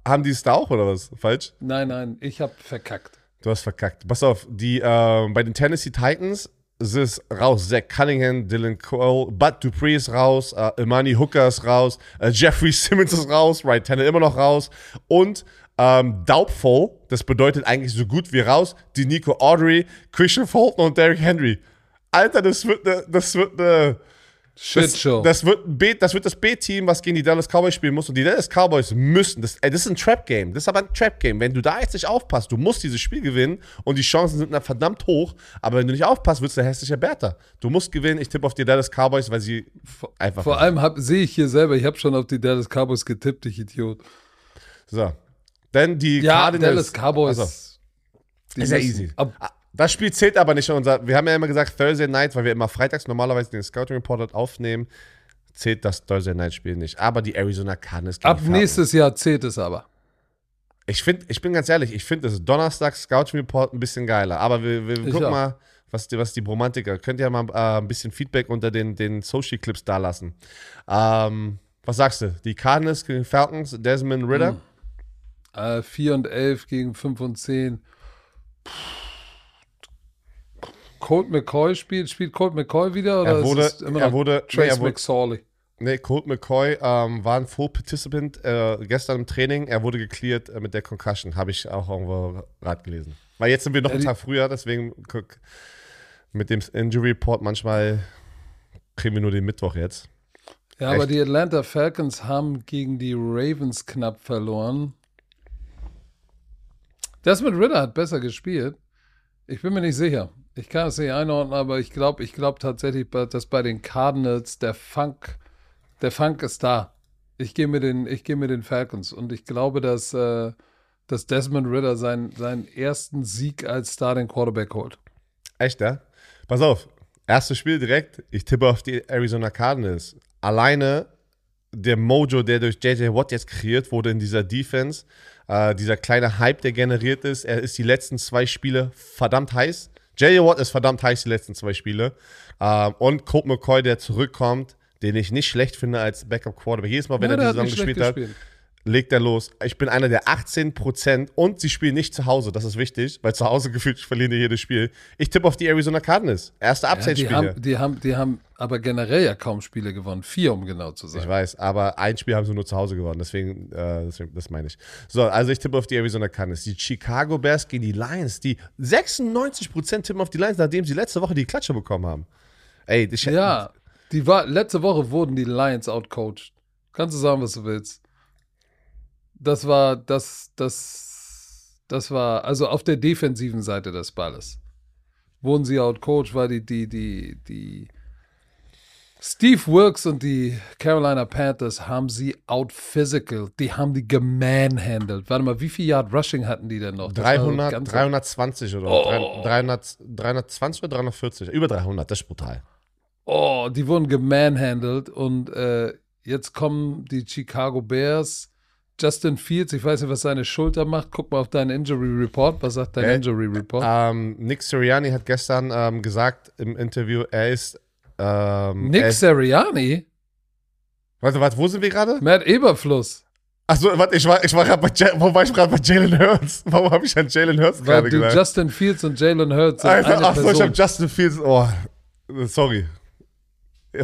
haben die es da auch oder was? Falsch? Nein, nein, ich hab verkackt. Du hast verkackt. Pass auf, die, ähm, bei den Tennessee Titans ist es raus. Zach Cunningham, Dylan Cole, Bud Dupree ist raus, äh, Imani Hooker ist raus, äh, Jeffrey Simmons ist raus, Right Tanner immer noch raus und ähm, Doubtful, das bedeutet eigentlich so gut wie raus, die Nico Audrey, Christian Fulton und Derrick Henry. Alter, das wird eine, das wird eine, Shitshow. Das, das, wird ein B, das wird das B-Team, was gegen die Dallas Cowboys spielen muss. Und die Dallas Cowboys müssen, das, ey, das ist ein Trap-Game. Das ist aber ein Trap-Game. Wenn du da jetzt nicht aufpasst, du musst dieses Spiel gewinnen und die Chancen sind dann verdammt hoch. Aber wenn du nicht aufpasst, wirst du der hässliche Bertha. Du musst gewinnen. Ich tippe auf die Dallas Cowboys, weil sie einfach. Vor allem sehe ich hier selber, ich habe schon auf die Dallas Cowboys getippt, ich Idiot. So. Denn die ja, Cardinals. Dallas Cowboys. Also, ist ja easy. Ab, das Spiel zählt aber nicht. Unser, wir haben ja immer gesagt Thursday Night, weil wir immer freitags normalerweise den Scouting Report aufnehmen, zählt das Thursday Night Spiel nicht. Aber die Arizona Cardinals. Ab nächstes Jahr zählt es aber. Ich finde, ich bin ganz ehrlich, ich finde das Donnerstag Scouting Report ein bisschen geiler. Aber wir, wir gucken auch. mal, was die, was die Bromantiker. Könnt ihr mal äh, ein bisschen Feedback unter den, den Social Clips da lassen. Ähm, was sagst du? Die Cardinals gegen Falcons, Desmond Ritter? Hm. Äh, 4 und 11 gegen 5 und 10. Puh. Colt McCoy spielt, spielt Colt McCoy wieder? Oder er wurde, ist es immer er wurde, Trace nee, McSorley? Nee, Colt McCoy ähm, war ein Full Participant äh, gestern im Training. Er wurde geklärt äh, mit der Concussion. Habe ich auch irgendwo Rat gelesen. Weil jetzt sind wir noch ja, einen Tag früher, deswegen guck, mit dem Injury Report manchmal kriegen wir nur den Mittwoch jetzt. Ja, Echt? aber die Atlanta Falcons haben gegen die Ravens knapp verloren. Das mit Ritter hat besser gespielt. Ich bin mir nicht sicher. Ich kann es nicht einordnen, aber ich glaube ich glaub tatsächlich, dass bei den Cardinals der Funk, der Funk ist da. Ich gehe mit, den, geh mit den Falcons und ich glaube, dass, äh, dass Desmond Ritter seinen, seinen ersten Sieg als Starting Quarterback holt. Echt, ja? Pass auf, erstes Spiel direkt. Ich tippe auf die Arizona Cardinals. Alleine der Mojo, der durch JJ Watt jetzt kreiert wurde in dieser Defense, äh, dieser kleine Hype, der generiert ist, er ist die letzten zwei Spiele verdammt heiß. J.J. Watt ist verdammt heiß die letzten zwei Spiele. Ähm, und Colt McCoy, der zurückkommt, den ich nicht schlecht finde als Backup-Quarterback. Jedes Mal, wenn ja, er die Saison gespielt hat, gespielt. Legt er los. Ich bin einer der 18% und sie spielen nicht zu Hause. Das ist wichtig, weil zu Hause gefühlt verlieren die jedes Spiel. Ich tippe auf die Arizona Cardinals. Erste Upside-Spiele. Ja, die, haben, die, haben, die haben aber generell ja kaum Spiele gewonnen. Vier, um genau zu sein. Ich weiß, aber ein Spiel haben sie nur zu Hause gewonnen. Deswegen, äh, deswegen das meine ich. So, also ich tippe auf die Arizona Cardinals. Die Chicago Bears gegen die Lions. Die 96% tippen auf die Lions, nachdem sie letzte Woche die Klatsche bekommen haben. Ey, das Ja, die war, letzte Woche wurden die Lions outcoached. Kannst du sagen, was du willst. Das war, das, das, das war, also auf der defensiven Seite des Balles. Wurden sie outcoached, weil die, die, die, die, Steve Wilkes und die Carolina Panthers haben sie out physical. Die haben die gemanhandelt. Warte mal, wie viel Yard Rushing hatten die denn noch? 300, 320 oder oh. 300, 320 oder 340? Über 300, das ist brutal. Oh, die wurden gemanhandelt und äh, jetzt kommen die Chicago Bears. Justin Fields, ich weiß nicht, was seine Schulter macht. Guck mal auf deinen Injury Report. Was sagt dein äh, Injury Report? Ähm, Nick Sirianni hat gestern ähm, gesagt im Interview, er ist ähm, Nick Seriani? Warte, warte, wo sind wir gerade? Matt Eberfluss. Achso, warte, ich war, ich war gerade bei, wo war ich gerade bei Jalen Hurts? Warum habe ich an Jalen Hurts gerade gesagt? Justin Fields und Jalen Hurts Alter, Achso, ich habe Justin Fields, oh, sorry.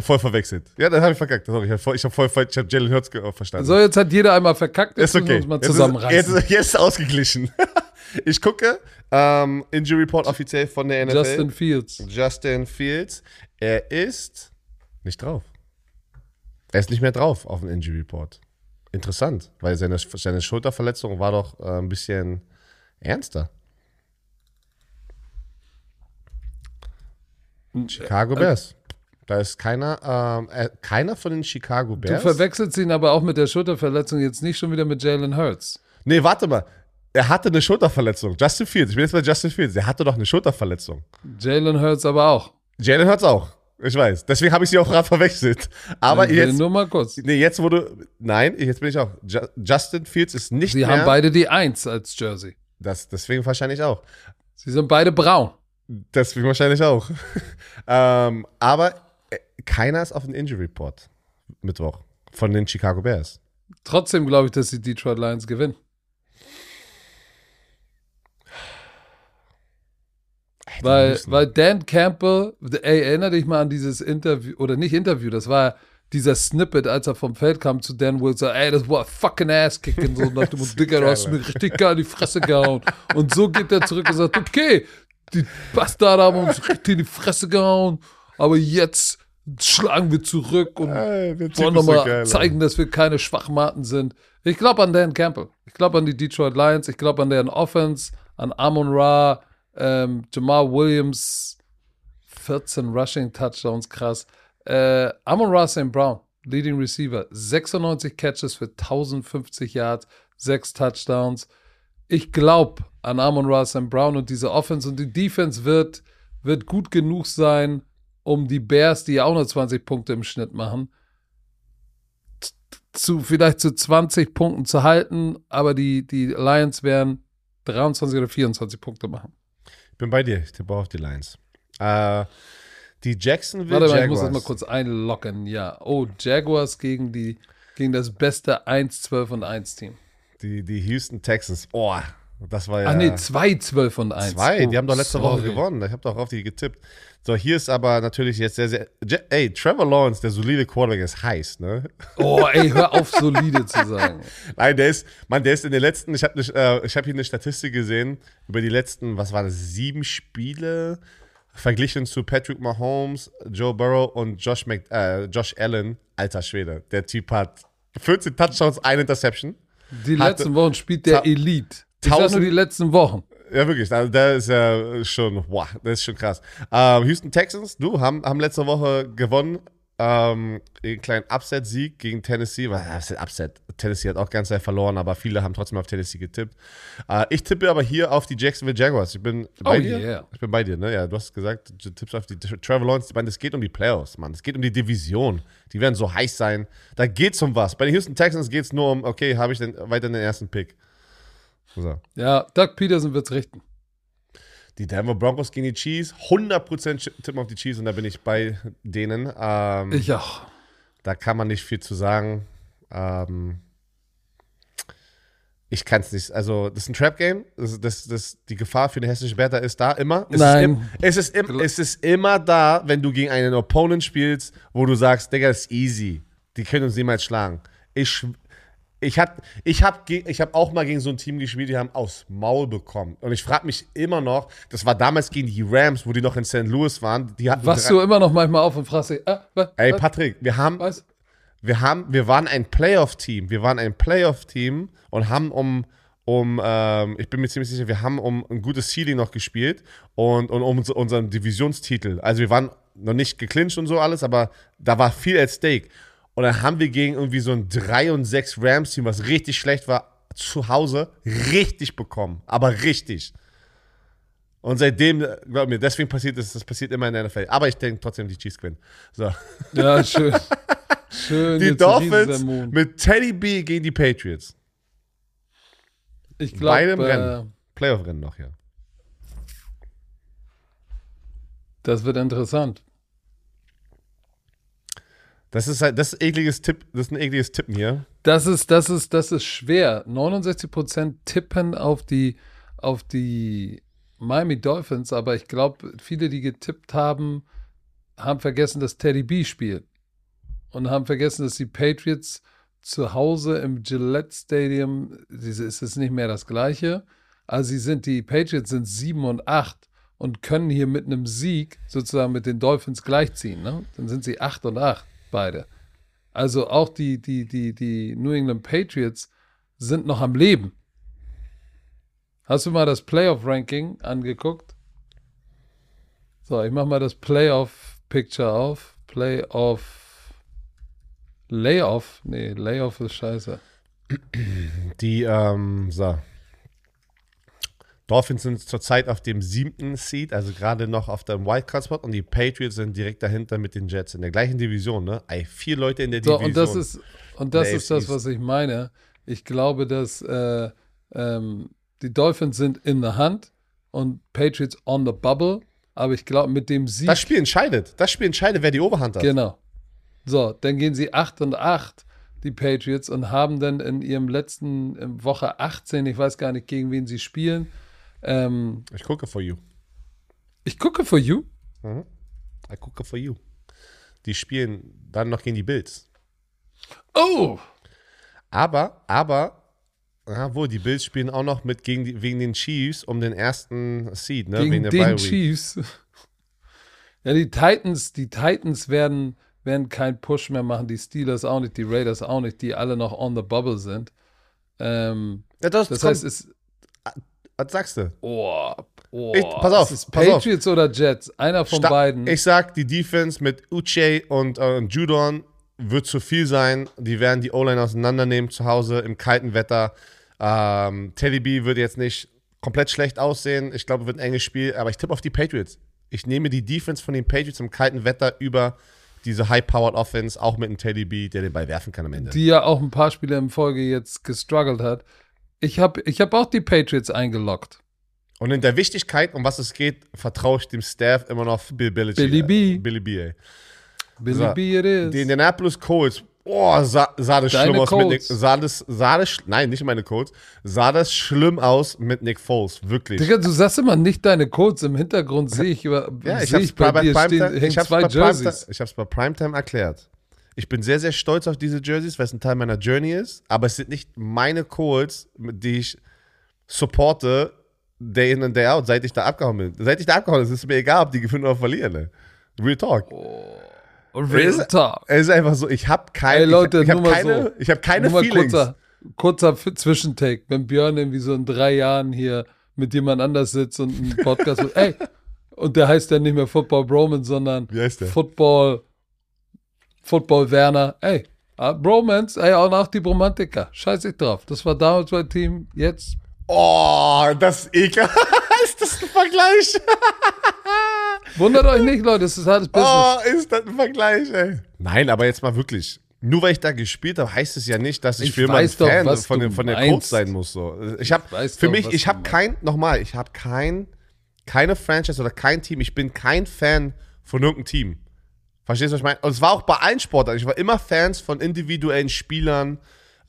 Voll verwechselt. Ja, dann habe ich verkackt. Sorry, ich habe voll, ich hab voll ich hab Jalen Hurts verstanden. So, jetzt hat jeder einmal verkackt. Ist okay. Uns mal zusammenreißen. Jetzt ist, jetzt, jetzt ist ausgeglichen. ich gucke, ähm, Injury Report offiziell von der NFL. Justin Fields. Justin Fields. Er ist nicht drauf. Er ist nicht mehr drauf auf dem Injury Report. Interessant, weil seine, seine Schulterverletzung war doch äh, ein bisschen ernster. Chicago Bears. Da ist keiner, ähm, äh, keiner von den Chicago Bears. Du verwechselst ihn aber auch mit der Schulterverletzung jetzt nicht schon wieder mit Jalen Hurts. Nee, warte mal. Er hatte eine Schulterverletzung. Justin Fields. Ich bin jetzt bei Justin Fields. Er hatte doch eine Schulterverletzung. Jalen Hurts aber auch. Jalen Hurts auch. Ich weiß. Deswegen habe ich sie auch gerade verwechselt. Aber ich jetzt. Nur mal kurz. Nee, jetzt wurde. Nein, jetzt bin ich auch. Justin Fields ist nicht sie mehr. Sie haben beide die Eins als Jersey. Das, deswegen wahrscheinlich auch. Sie sind beide braun. Deswegen wahrscheinlich auch. ähm, aber keiner ist auf dem Injury Report Mittwoch von den Chicago Bears. Trotzdem glaube ich, dass die Detroit Lions gewinnen. Weil, weil Dan Campbell, ey, erinnere dich mal an dieses Interview, oder nicht Interview, das war dieser Snippet, als er vom Feld kam zu Dan Wilson, ey, das war fucking ass-kicking, so nach dem Digga, du hast mir richtig geil in die Fresse gehauen. Und so geht er zurück und sagt, okay, die Bastarde haben uns richtig in die Fresse gehauen, aber jetzt schlagen wir zurück und Ey, wollen so nochmal geil, zeigen, dass wir keine Schwachmaten sind. Ich glaube an Dan Campbell. Ich glaube an die Detroit Lions. Ich glaube an deren Offense, an Amon Ra, ähm, Jamal Williams, 14 Rushing Touchdowns, krass. Äh, Amon Ra St. Brown, Leading Receiver, 96 Catches für 1050 Yards, 6 Touchdowns. Ich glaube an Amon Ra St. Brown und diese Offense und die Defense wird, wird gut genug sein, um die Bears, die ja auch nur 20 Punkte im Schnitt machen, zu vielleicht zu 20 Punkten zu halten, aber die, die Lions werden 23 oder 24 Punkte machen. Ich bin bei dir, ich tippe auf die Lions. Äh, die Jacksonville Warte mal, Jaguars. ich muss das mal kurz einloggen. Ja. Oh, Jaguars gegen die gegen das beste 1, 12 und 1 Team. Die, die Houston Texans. Oh, das war ja. Ach nee, 2, 12 und 1. Zwei, oh, die haben doch letzte Woche sorry. gewonnen. Ich habe doch auf die getippt. So, hier ist aber natürlich jetzt sehr, sehr. Ey, Trevor Lawrence, der solide Quarterback, ist heiß, ne? Oh, ey, hör auf, solide zu sagen. Nein, der ist, man, der ist in den letzten, ich habe äh, ich hab hier eine Statistik gesehen über die letzten, was waren das, sieben Spiele verglichen zu Patrick Mahomes, Joe Burrow und Josh, Mc, äh, Josh Allen. Alter Schwede, der Typ hat 14 Touchdowns, eine Interception. Die letzten Wochen spielt der Elite. Sag nur Tausend- die letzten Wochen. Ja, wirklich. Also, der ist ja schon, wow, das ist schon krass. Ähm, Houston Texans, du, haben, haben letzte Woche gewonnen. Ähm, einen kleinen Upset-Sieg gegen Tennessee. Was ist Upset? Tennessee hat auch ganz sehr verloren, aber viele haben trotzdem auf Tennessee getippt. Äh, ich tippe aber hier auf die Jacksonville Jaguars. Ich bin bei Oh, dir. yeah. Ich bin bei dir, ne? Ja, du hast gesagt, du tippst auf die Trevor Lawrence. Ich meine, es geht um die Playoffs, Mann. Es geht um die Division. Die werden so heiß sein. Da geht's um was. Bei den Houston Texans geht's nur um, okay, habe ich denn weiter den ersten Pick? So. Ja, Doug Peterson wird's richten. Die Denver Broncos gegen die Chiefs. 100% tippen auf die Chiefs und da bin ich bei denen. Ähm, Ich auch. da kann man nicht viel zu sagen. Ähm, ich kann es nicht. Also, das ist ein Trap-Game. Das, das, das, die Gefahr für den hessischen Bertha ist da immer. Es Nein. Ist im, es, ist im, es ist immer da, wenn du gegen einen Opponent spielst, wo du sagst, Digga, das ist easy. Die können uns niemals schlagen. Ich, ich habe ich hab, ich hab auch mal gegen so ein Team gespielt, die haben aufs Maul bekommen. Und ich frage mich immer noch, das war damals gegen die Rams, wo die noch in St. Louis waren. Die hatten Wachst du immer noch manchmal auf und fragst dich, ah, was, Ey, Patrick, wir haben, was? wir haben, wir waren ein Playoff-Team. Wir waren ein Playoff-Team und haben um, um, ähm, ich bin mir ziemlich sicher, wir haben um ein gutes Seeding noch gespielt und, und um uns- unseren Divisionstitel. Also wir waren noch nicht geclincht und so alles, aber da war viel at stake. Und dann haben wir gegen irgendwie so ein 3 und 6 Rams-Team, was richtig schlecht war, zu Hause richtig bekommen. Aber richtig. Und seitdem, glaub mir, deswegen passiert es, das passiert immer in der NFL. Aber ich denke trotzdem, die Chiefs gewinnen. So. Ja, schön. schön. Die Dolphins mit Teddy B gegen die Patriots. Ich glaube, äh, Rennen. Playoff-Rennen noch, ja. das wird interessant. Das ist halt, das ist ekliges Tipp, das ist ein ekliges Tippen hier. Das ist, das ist, das ist schwer. 69% tippen auf die, auf die Miami Dolphins, aber ich glaube, viele, die getippt haben, haben vergessen, dass Teddy B spielt. Und haben vergessen, dass die Patriots zu Hause im Gillette Stadium, diese ist es nicht mehr das gleiche. Also sie sind, die Patriots sind 7 und 8 und können hier mit einem Sieg sozusagen mit den Dolphins gleichziehen. Ne? Dann sind sie 8 und 8, beide. Also auch die, die, die, die New England Patriots sind noch am Leben. Hast du mal das Playoff-Ranking angeguckt? So, ich mach mal das Playoff-Picture auf. Playoff. Layoff? Nee, Layoff ist scheiße. Die, ähm, so. Dolphins sind zurzeit auf dem siebten Seed, also gerade noch auf dem Wildcard-Spot und die Patriots sind direkt dahinter mit den Jets in der gleichen Division, ne? Ey, vier Leute in der So, Division. und das ist, und das Der ist das, was ich meine. Ich glaube, dass äh, ähm, die Dolphins sind in the hand und Patriots on the bubble. Aber ich glaube, mit dem Sieg. das Spiel entscheidet. Das Spiel entscheidet, wer die Oberhand hat. Genau. So, dann gehen sie 8 und 8, die Patriots, und haben dann in ihrem letzten in Woche 18, ich weiß gar nicht, gegen wen sie spielen. Ähm, Ich gucke for you. ich gucke for you. Ich gucke for you. Die spielen dann noch gegen die Bills. Oh! Aber, aber, Ja, wo, die Bills spielen auch noch mit gegen die, wegen den Chiefs um den ersten Seed, ne? Gegen wegen der den. Chiefs. Ja, die Titans, die Titans werden, werden keinen Push mehr machen, die Steelers auch nicht, die Raiders auch nicht, die alle noch on the bubble sind. Ähm, Ja, das, das heißt, es was sagst du? oh, oh, Ich- pass auf, ist pass auf. Patriots oder Jets, einer von Sta- beiden. Ich sag, die Defense mit Uche und äh, Judon wird zu viel sein. Die werden die O-Line auseinandernehmen zu Hause im kalten Wetter. Ähm, Teddy B wird jetzt nicht komplett schlecht aussehen. Ich glaube, wird ein enges Spiel, aber ich tippe auf die Patriots. Ich nehme die Defense von den Patriots im kalten Wetter über diese High-Powered Offense, auch mit einem Teddy B, der den Ball werfen kann am Ende. die ja auch ein paar Spiele in Folge jetzt gestruggelt hat. Ich habe ich hab auch die Patriots eingeloggt. Und in der Wichtigkeit, um was es geht, vertraue ich dem Staff immer noch auf Bill Belichick. Billy B. Billy B, ey. Billy So, B it is. Die Indianapolis Colts, oh, sah, sah das Deine schlimm aus mit Nick, Colts. sah das, sah das, nein, nicht meine Colts, sah das schlimm aus mit Nick Foles, wirklich. Digga, du sagst immer nicht deine Codes. Im Hintergrund sehe ich, über, ja, ich hab's ich bei bei, dir bei stehen, Primetime, hängen ich hab's zwei bei Primetime, Jerseys. ich hab's bei Primetime erklärt. Ich bin sehr, sehr stolz auf diese Jerseys, weil es ein Teil meiner Journey ist, aber es sind nicht meine mit die ich supporte, day in and day out, seit ich da abgehauen bin. Seit ich da abgehauen bin, ist es mir egal, ob die gewinnen oder verlieren. Ne? Real Talk. Real ist- Talk. Es ist einfach so, ich habe keine, Ey, Leute, ich, ich habe mal keine, so. ich hab keine Nur Feelings. kurzer, kurzer Zwischentake. Wenn Björn irgendwie so in drei Jahren hier mit jemand anders sitzt und einen Podcast ey, und der heißt ja nicht mehr Football Broman, sondern Wie heißt der? Football, Football Werner. Ey, ah, Bromance, ey, auch nach die Bromantiker. Scheiß ich drauf. Das war damals mein Team, jetzt. Oh, das ist ekelhaft. ist das ein Vergleich? Wundert euch nicht, Leute, es ist hartes Business. Oh, ist das ein Vergleich, ey. Nein, aber jetzt mal wirklich. Nur weil ich da gespielt habe, heißt es ja nicht, dass ich, Ich für doch, Fan was von, dem, von der. Coach sein muss. So. Ich habe für doch, mich, ich habe kein, nochmal, ich habe kein, keine Franchise oder kein Team. Ich bin kein Fan von irgendeinem Team. Verstehst du, was ich meine? Und es war auch bei allen Sportarten. Ich war immer Fans von individuellen Spielern,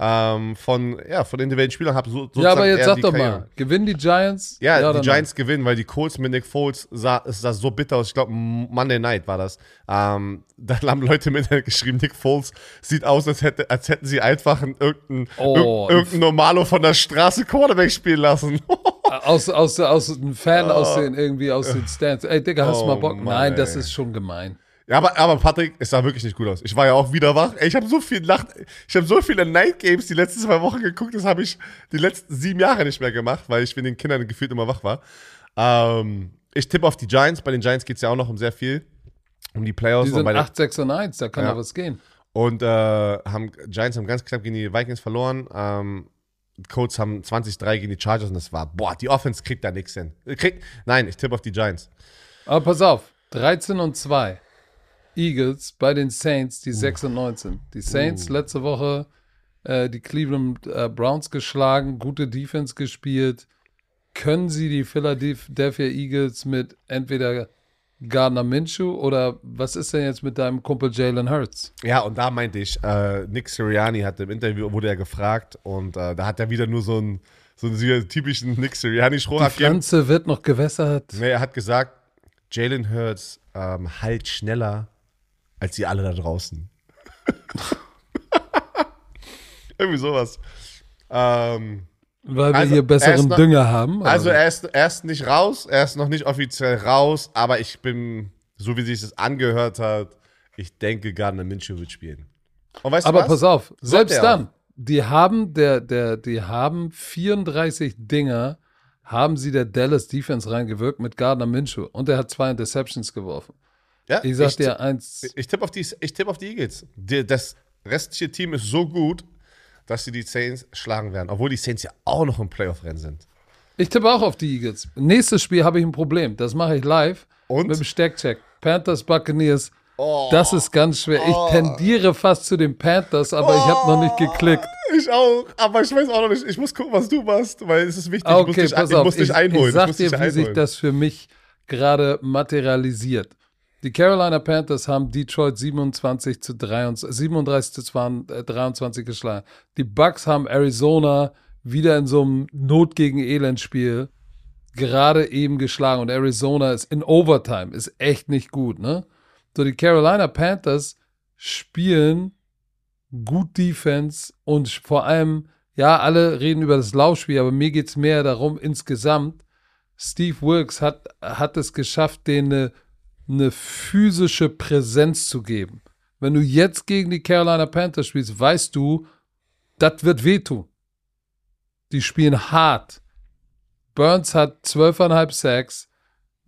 ähm, von, ja, von individuellen Spielern. Hab so, ja, aber jetzt sag doch Karriere. mal, gewinnen die Giants? Ja, oder die nein? Giants gewinnen, weil die Colts mit Nick Foles sah, es sah so bitter aus. Ich glaube, Monday Night war das. Ähm, da haben Leute mit geschrieben, Nick Foles sieht aus, als, hätte, als hätten sie einfach einen, irgendeinen Oh, irg- irgendeinen Normalo von der Straße Quarterback spielen lassen. Aus, aus, aus einem Fan aussehen, irgendwie aus den Stands. Ey, Digga, hast du Oh, mal Bock? Mann, Nein, das ey. ist schon gemein. Ja, aber, aber Patrick, es sah wirklich nicht gut aus. Ich war ja auch wieder wach. Ey, ich habe so viel Nacht, ich habe so viele Night Games die letzten zwei Wochen geguckt. Das habe ich die letzten sieben Jahre nicht mehr gemacht, weil ich mit den Kindern gefühlt immer wach war. Ähm, ich tippe auf die Giants. Bei den Giants geht es ja auch noch um sehr viel. Um die Playoffs. Die sind bei den- 8, 6 und 1, da kann Ja. doch was gehen. Und äh, haben Giants haben ganz knapp gegen die Vikings verloren. Ähm, Colts haben 20-3 gegen die Chargers und das war, boah, die Offense kriegt da nichts hin. Kriegt, nein, ich tippe auf die Giants. Aber pass auf, 13 und 2. Eagles bei den Saints, die 6 und 19. Die Saints letzte Woche äh, die Cleveland äh, Browns geschlagen, gute Defense gespielt. Können sie die Philadelphia Eagles mit entweder Gardner Minshew oder was ist denn jetzt mit deinem Kumpel Jalen Hurts? Ja, und da meinte ich, äh, Nick Sirianni hat im Interview, wurde er gefragt und äh, da hat er wieder nur so einen, so einen typischen Nick Sirianni-Spruch Die. Pflanze wird noch gewässert. Nee, er hat gesagt, Jalen Hurts ähm, halt schneller als ihr alle da draußen. Irgendwie sowas. Ähm, Weil wir Also, hier er besseren noch- Dünger haben. Also oder? er ist, er ist nicht raus, er ist noch nicht offiziell raus, aber ich bin, so wie sich das angehört hat, ich denke, Gardner Minshew wird spielen. Und weißt Aber du was? pass auf, selbst dann, die haben der, der, die haben 34 Dinger, haben sie der Dallas Defense reingewirkt mit Gardner Minshew und er hat zwei Interceptions geworfen. Ja, Ich sag ich, dir eins, ich tippe auf die, ich tippe auf die Eagles. Das restliche Team ist so gut, dass sie die Saints schlagen werden, obwohl die Saints ja auch noch im Playoff-Rennen sind. ich tippe auch auf die Eagles. Nächstes Spiel habe ich ein Problem, das mache ich live Und? mit dem Steckcheck. Panthers Buccaneers, Oh, das ist ganz schwer. Ich tendiere fast zu den Panthers, aber ich habe noch nicht geklickt. ich auch, aber ich weiß auch noch nicht. Ich muss gucken, was du machst, weil es ist wichtig. Ah, ich muss Okay, dich, pass ich auf. muss dich ich, einholen. ich sag muss dir, wie sich einholen. das für mich gerade materialisiert. Die Carolina Panthers haben Detroit 27 zu 23, 37 zu 20, äh, 23 geschlagen. Die Bucks haben Arizona wieder in so einem Not gegen Elend-Spiel gerade eben geschlagen. Und Arizona ist in Overtime, ist echt nicht gut, ne? So, die Carolina Panthers spielen gut Defense und vor allem, ja, alle reden über das Laufspiel, aber mir geht es mehr darum, insgesamt, Steve Wilkes hat, hat es geschafft, denen eine, eine physische Präsenz zu geben. Wenn du jetzt gegen die Carolina Panthers spielst, weißt du, das wird wehtun. Die spielen hart. Burns hat 12,5 Sacks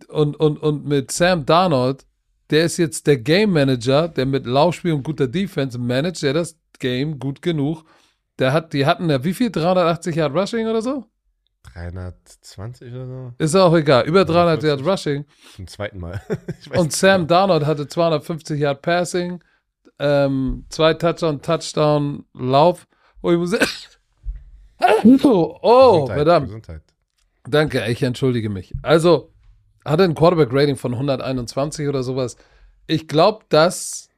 und, und, und mit Sam Darnold, der ist jetzt der Game Manager, der mit Laufspiel und guter Defense managt, der das Game gut genug. Der hat, die hatten ja wie viel? 380 Yard Rushing oder so? 320 oder so? Ist auch egal. Über 300 Yard Rushing. Zum zweiten Mal. und Sam genau. Darnold hatte 250 Yard Passing, ähm, zwei Touchdown, Touchdown, Lauf. Oh, ich muss. oh, oh Gesundheit, verdammt. Gesundheit. Danke, ich entschuldige mich. Also, hatte ein Quarterback-Rating von 121 oder sowas. Ich glaube, dass.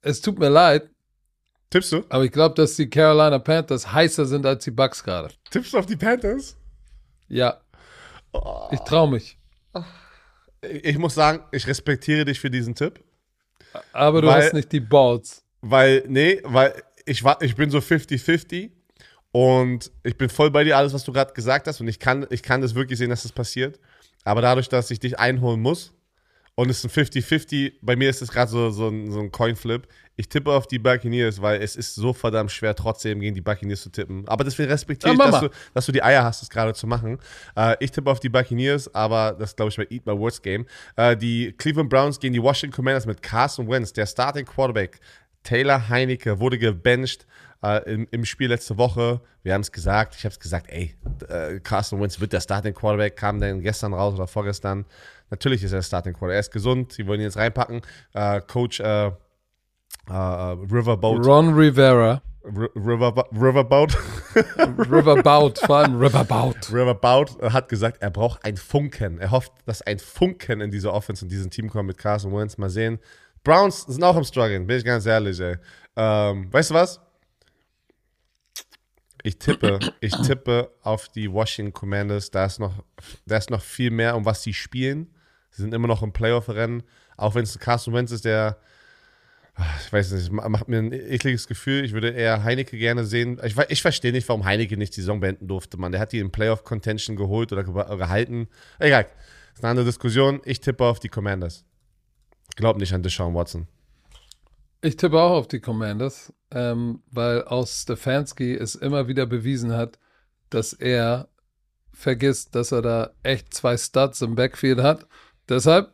Es tut mir leid. Tippst du? Aber ich glaube, dass die Carolina Panthers heißer sind als die Bucks gerade. Tippst du auf die Panthers? Ja. Oh. Ich traue mich. Ich muss sagen, ich respektiere dich für diesen Tipp. Aber du weil, hast nicht die Balls. Weil, nee, weil ich, war, ich bin so 50-50 und ich bin voll bei dir, alles, was du gerade gesagt hast. Und ich kann, ich kann das wirklich sehen, dass das passiert. Aber dadurch, dass ich dich einholen muss und es ist ein 50-50, bei mir ist es gerade so, so, ein, so ein Coinflip. Ich tippe auf die Buccaneers, weil es ist so verdammt schwer, trotzdem gegen die Buccaneers zu tippen. Aber deswegen respektiere ich, dass du, dass du die Eier hast, das gerade zu machen. Äh, ich tippe auf die Buccaneers, aber das glaube ich bei Eat My Words Game. Äh, die Cleveland Browns gegen die Washington Commanders mit Carson Wentz, der Starting Quarterback. Taylor Heinecke wurde gebencht äh, im, im, Spiel letzte Woche. Wir haben es gesagt, ich habe es gesagt, ey, äh, Carson Wentz wird der Starting Quarterback, kam dann gestern raus oder vorgestern. Natürlich ist er Starting Quarterback. Er ist gesund, sie wollen ihn jetzt reinpacken. Äh, Coach äh, äh, Riverboat. Ron Rivera. River, Riverboat. Riverboat, vor allem Riverboat. Riverboat hat gesagt, er braucht ein Funken. Er hofft, dass ein Funken in diese Offense und diesem Team kommt mit Carson Wentz. Mal sehen. Browns sind auch am struggeln, bin ich ganz ehrlich, ey. Ähm, weißt du was? Ich tippe, ich tippe auf die Washington Commanders. Da ist noch, da ist noch viel mehr, um was sie spielen. Sie sind immer noch im Playoff-Rennen. Auch wenn es Carson Wentz ist, der, ich weiß nicht, macht mir ein ekliges Gefühl. Ich würde eher Heineke gerne sehen. Ich, ich verstehe nicht, warum Heineke nicht die Saison beenden durfte, man. Der hat die in Playoff-Contention geholt oder gehalten. Egal. Ist eine andere Diskussion. Ich tippe auf die Commanders. Glaub nicht an Deshaun Watson. Ich tippe auch auf die Commanders, ähm, weil aus Stefanski es immer wieder bewiesen hat, dass er vergisst, dass er da echt zwei Studs im Backfield hat. Deshalb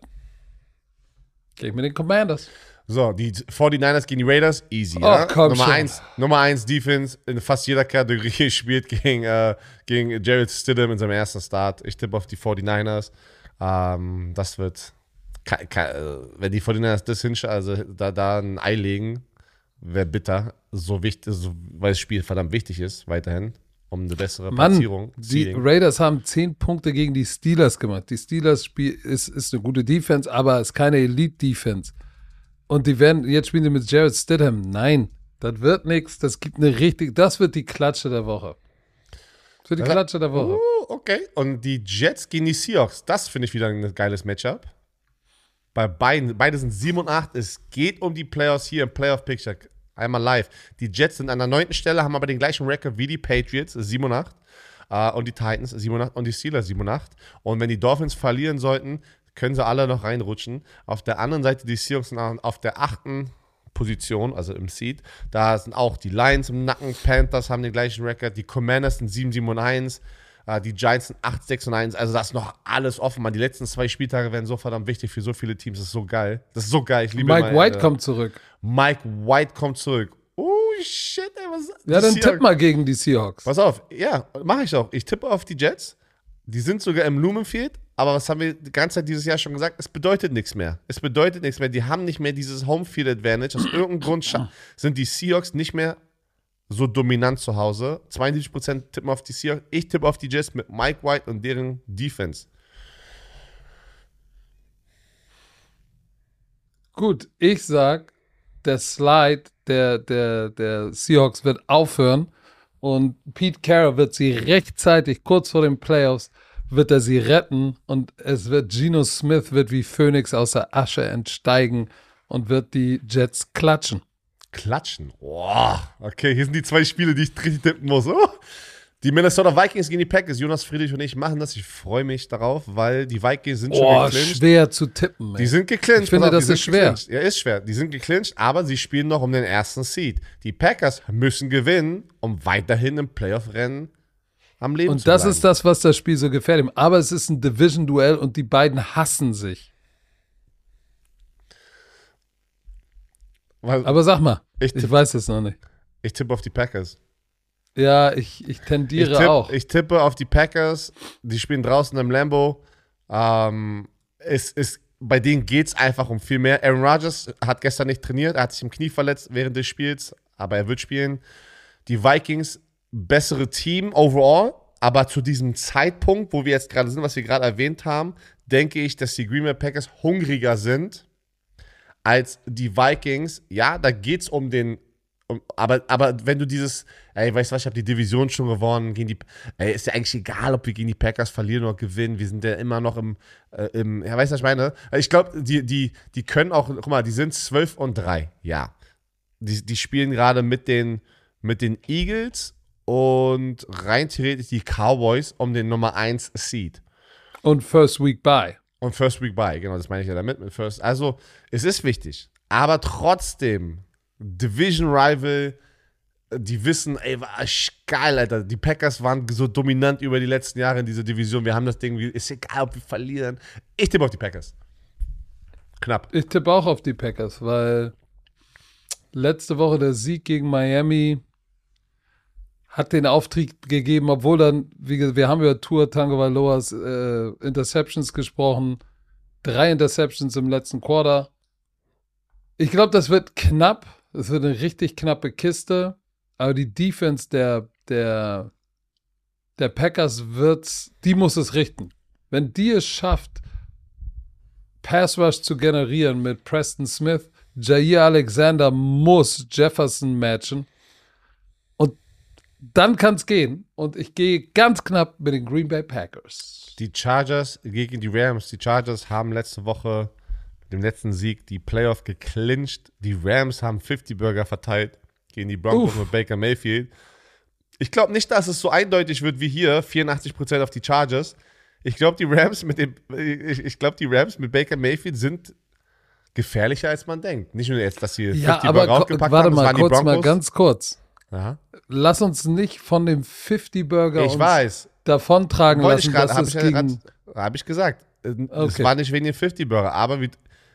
gehe ich mit den Commanders. So, die 49ers gegen die Raiders, easy. Oh, ja? komm Nummer 1 Nummer eins Defense in fast jeder Kategorie spielt gegen, äh, gegen Jared Stidham in seinem ersten Start. Ich tippe auf die 49ers. Ähm, das wird wenn die 49 das hinstellen, also da, da ein Ei legen, wäre bitter. So wichtig, so, weil das Spiel verdammt wichtig ist, weiterhin, um eine bessere Mann, Platzierung. Die Raiders haben 10 Punkte gegen die Steelers gemacht. Die Steelers Spiel ist, ist eine gute Defense, aber ist keine Elite-Defense. Und die werden, jetzt spielen sie mit Jared Stidham. Nein, das wird nichts. Das gibt eine richtig, das wird die Klatsche der Woche. Das wird die Klatsche der Woche. Uh, okay. Und die Jets gegen die Seahawks, das finde ich wieder ein geiles Matchup. Bei beiden, beide sind 7 und 8. Es geht um die Playoffs hier im Playoff-Picture. Einmal live. Die Jets sind an der neunten Stelle, haben aber den gleichen Rekord wie die Patriots, 7 und 8. Uh, und die Titans 7 und 8 und die Steelers 7 und 8. Und wenn die Dolphins verlieren sollten, können sie alle noch reinrutschen. Auf der anderen Seite, die Seahawks sind auf der achten Position, also im Seed. Da sind auch die Lions im Nacken, Panthers haben den gleichen Rekord, die Commanders sind 7, 7 und 1. Äh, die Giants sind 8, 6 und 1. Also da ist noch alles offen, man. Die letzten zwei Spieltage werden so verdammt wichtig für so viele Teams. Das ist so geil. Das ist so geil. Ich liebe Mike mein, White äh, kommt zurück. Mike White kommt zurück. Oh shit, ey, was Ja, dann tipp mal gegen die Seahawks. Pass auf, ja, mache ich auch. Ich tippe auf die Jets. Die sind sogar im Lumenfield, aber was haben wir die ganze Zeit dieses Jahr schon gesagt? Es bedeutet nichts mehr. Es bedeutet nichts mehr. Die haben nicht mehr dieses Homefield Advantage. Aus irgendeinem Grund sind die Seahawks nicht mehr so dominant zu Hause. 72% tippen auf die Seahawks. Ich tippe auf die Jets mit Mike White und deren Defense. Gut, ich sag, der Slide der, der, der Seahawks wird aufhören und Pete Carroll wird sie rechtzeitig, kurz vor den Playoffs, wird er sie retten und es wird Geno Smith wird wie Phoenix aus der Asche entsteigen und wird die Jets klatschen. Klatschen. Boah. Okay, hier sind die zwei Spiele, die ich richtig tippen muss. Oh. Die Minnesota Vikings gegen die Packers. Jonas Friedrich und ich machen das. Ich freue mich darauf, weil die Vikings sind schon Oh, geclincht. schwer zu tippen. Die sind geclincht. Ich finde, auf, das ist schwer. geclincht. Ja, ist schwer. Die sind geclincht, aber sie spielen noch um den ersten Seed. Die Packers müssen gewinnen, um weiterhin im Playoff-Rennen am Leben Und zu das bleiben. ist das, was das Spiel so gefährlich macht. Aber es ist ein Division-Duell und die beiden hassen sich. Weil Aber sag mal, Ich ich, tipp- weiß es noch nicht. ich tippe auf die Packers. Ja, ich, ich Ich, tendiere tipp, auch. ich tippe auf die Packers. Die spielen draußen im Lambo. Ähm, es ist, bei denen geht es einfach um viel mehr. Aaron Rodgers hat gestern nicht trainiert. Er hat sich im Knie verletzt während des Spiels, aber er wird spielen. Die Vikings, bessere Team overall. Aber zu diesem Zeitpunkt, wo wir jetzt gerade sind, was wir gerade erwähnt haben, denke ich, dass die Green Bay Packers hungriger sind als die Vikings. Ja, da geht es um den. Aber, aber wenn du dieses, ey, weißt du was, ich habe die Division schon gewonnen, gegen die, ey, ist ja eigentlich egal, ob wir gegen die Packers verlieren oder gewinnen, wir sind ja immer noch im, äh, im ja, weißt du, was ich meine? Ich glaube, die, die, die können auch, guck mal, die sind 12 und 3, ja. Die, die spielen gerade mit den, mit den Eagles und rein theoretisch die Cowboys um den Nummer 1 Seed. Und First Week Bye. Und First Week Buy, genau, das meine ich ja damit mit First. Also, es ist wichtig. Aber trotzdem, Division Rival, die wissen, ey, war geil, Alter. Die Packers waren so dominant über die letzten Jahre in dieser Division. Wir haben das Ding, ist egal, ob wir verlieren. Ich tippe auf die Packers. Knapp. Ich tippe auch auf die Packers, weil letzte Woche der Sieg gegen Miami hat den Auftrieb gegeben, obwohl dann, wie gesagt, wir haben über Tour Tango Valoas äh, Interceptions gesprochen. Drei Interceptions im letzten Quarter. Ich glaube, das wird knapp. Es wird eine richtig knappe Kiste. Aber die Defense der, der, der Packers wird's, die muss es richten. Wenn die es schafft, Pass Rush zu generieren mit Preston Smith, Jair Alexander muss Jefferson matchen. Dann kann es gehen. Und ich gehe ganz knapp mit den Green Bay Packers. Die Chargers gegen die Rams. Die Chargers haben letzte Woche mit dem letzten Sieg die Playoff geclincht. Die Rams haben 50 Burger verteilt gegen die Broncos Uff. mit Baker Mayfield. Ich glaube nicht, dass es so eindeutig wird wie hier, 84% auf die Chargers. Ich glaube, die Rams mit dem, ich, ich glaube, die Rams mit Baker Mayfield sind gefährlicher, als man denkt. Nicht nur jetzt, dass sie 50 Ja, aber Burger aufgepackt warte haben, mal, kurz mal, ganz kurz. Aha. Lass uns nicht von dem 50 Burger Ich weiß. davontragen Wollte lassen, ich gerade, dass habe es ich, ja gegen... grad- hab ich gesagt. Äh, Es Okay. war nicht wegen den 50 Burger, aber wie,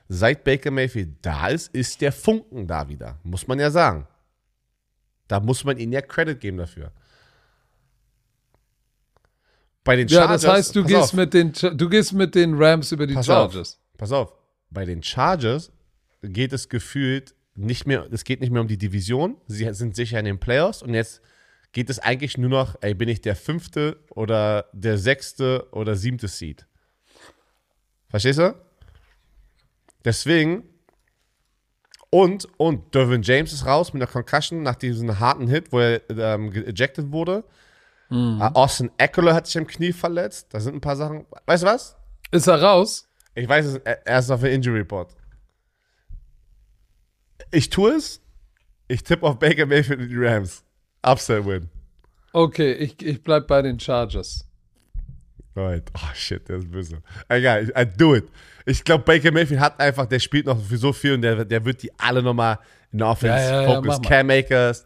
seit Baker Mayfield da ist, ist der Funken da wieder. Muss man ja sagen. Da muss man ihnen ja Credit geben dafür. Bei den Ja, Chargers. das heißt, du gehst, auf, mit den, du gehst mit den Rams über die pass Chargers. Auf, pass auf. Bei den Chargers geht es gefühlt nicht mehr, es geht nicht mehr um die Division. Sie sind sicher in den Playoffs und jetzt geht es eigentlich nur noch, ey, bin ich der fünfte oder der sechste oder siebte Seed? Verstehst du? Deswegen. Und, und Dervin James ist raus mit einer Concussion nach diesem harten Hit, wo er ähm, ejected wurde. Mhm. Äh, Austin Eckler hat sich am Knie verletzt. Da sind ein paar Sachen. Weißt du was? Ist er raus? Ich weiß es, er ist auf der Injury Report. Ich tue es. Ich tippe auf Baker Mayfield und die Rams. Upset win. Okay, ich, ich bleib bei den Chargers. Right. Oh shit, der ist böse. Egal, I do it. Ich glaube, Baker Mayfield hat einfach, der spielt noch für so viel und der, der wird die alle nochmal in der Offense Ja, ja, ja, focus. mach. Cam Akers.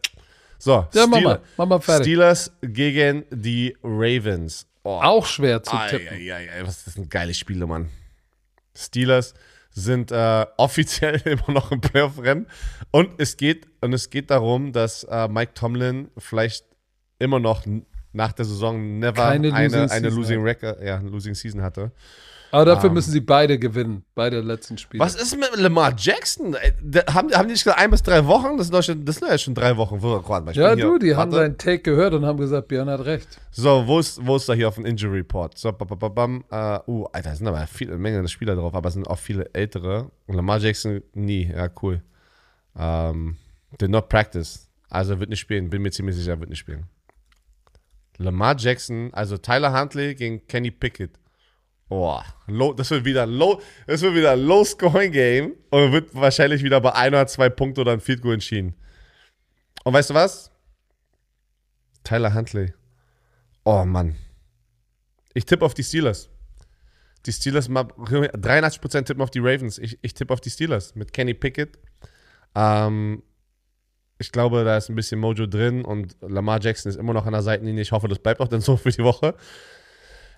So, Ja, mach Steelers- mal, mach mal fertig. Steelers gegen die Ravens. Oh, Auch schwer zu tippen. ei, ei, ei, was ist das ein geiles Spiel, Mann. Steelers sind äh, offiziell immer noch im Playoff-Rennen. Und es geht, und es geht darum, dass äh, Mike Tomlin vielleicht immer noch nach der Saison never Keine eine, Losing eine Losing Record, ja, Losing Season hatte. Aber dafür Ähm. müssen sie beide gewinnen, beide letzten Spiele. Was ist mit Lamar Jackson? Da- Haben, haben die nicht gesagt, ein bis drei Wochen? Das sind, doch schon, das sind ja schon drei Wochen. Wo, warte Ja, du, die haben Warte. seinen Take gehört und haben gesagt, Björn hat recht. So, wo ist, wo ist da hier auf dem Injury Report? So, bam, bam, bam, äh, uh, Alter, da sind aber viele, Menge Spieler drauf, aber es sind auch viele ältere. Und Lamar Jackson nie, ja, cool. Ähm, did not practice. Also wird nicht spielen, bin mir ziemlich sicher, er wird nicht spielen. Lamar Jackson, also Tyler Huntley gegen Kenny Pickett. Boah, low, das wird wieder low, das wird wieder ein Low-Scoring-Game und wird wahrscheinlich wieder bei ein oder zwei Punkten oder ein Field Goal entschieden. Und weißt du was? Tyler Huntley. Oh Mann. Ich tippe auf die Steelers. Die Steelers, 83% tippen auf die Ravens. Ich, ich tippe auf die Steelers mit Kenny Pickett. Ähm, ich glaube, da ist ein bisschen Mojo drin und Lamar Jackson ist immer noch an der Seitenlinie. Ich hoffe, das bleibt auch dann so für die Woche.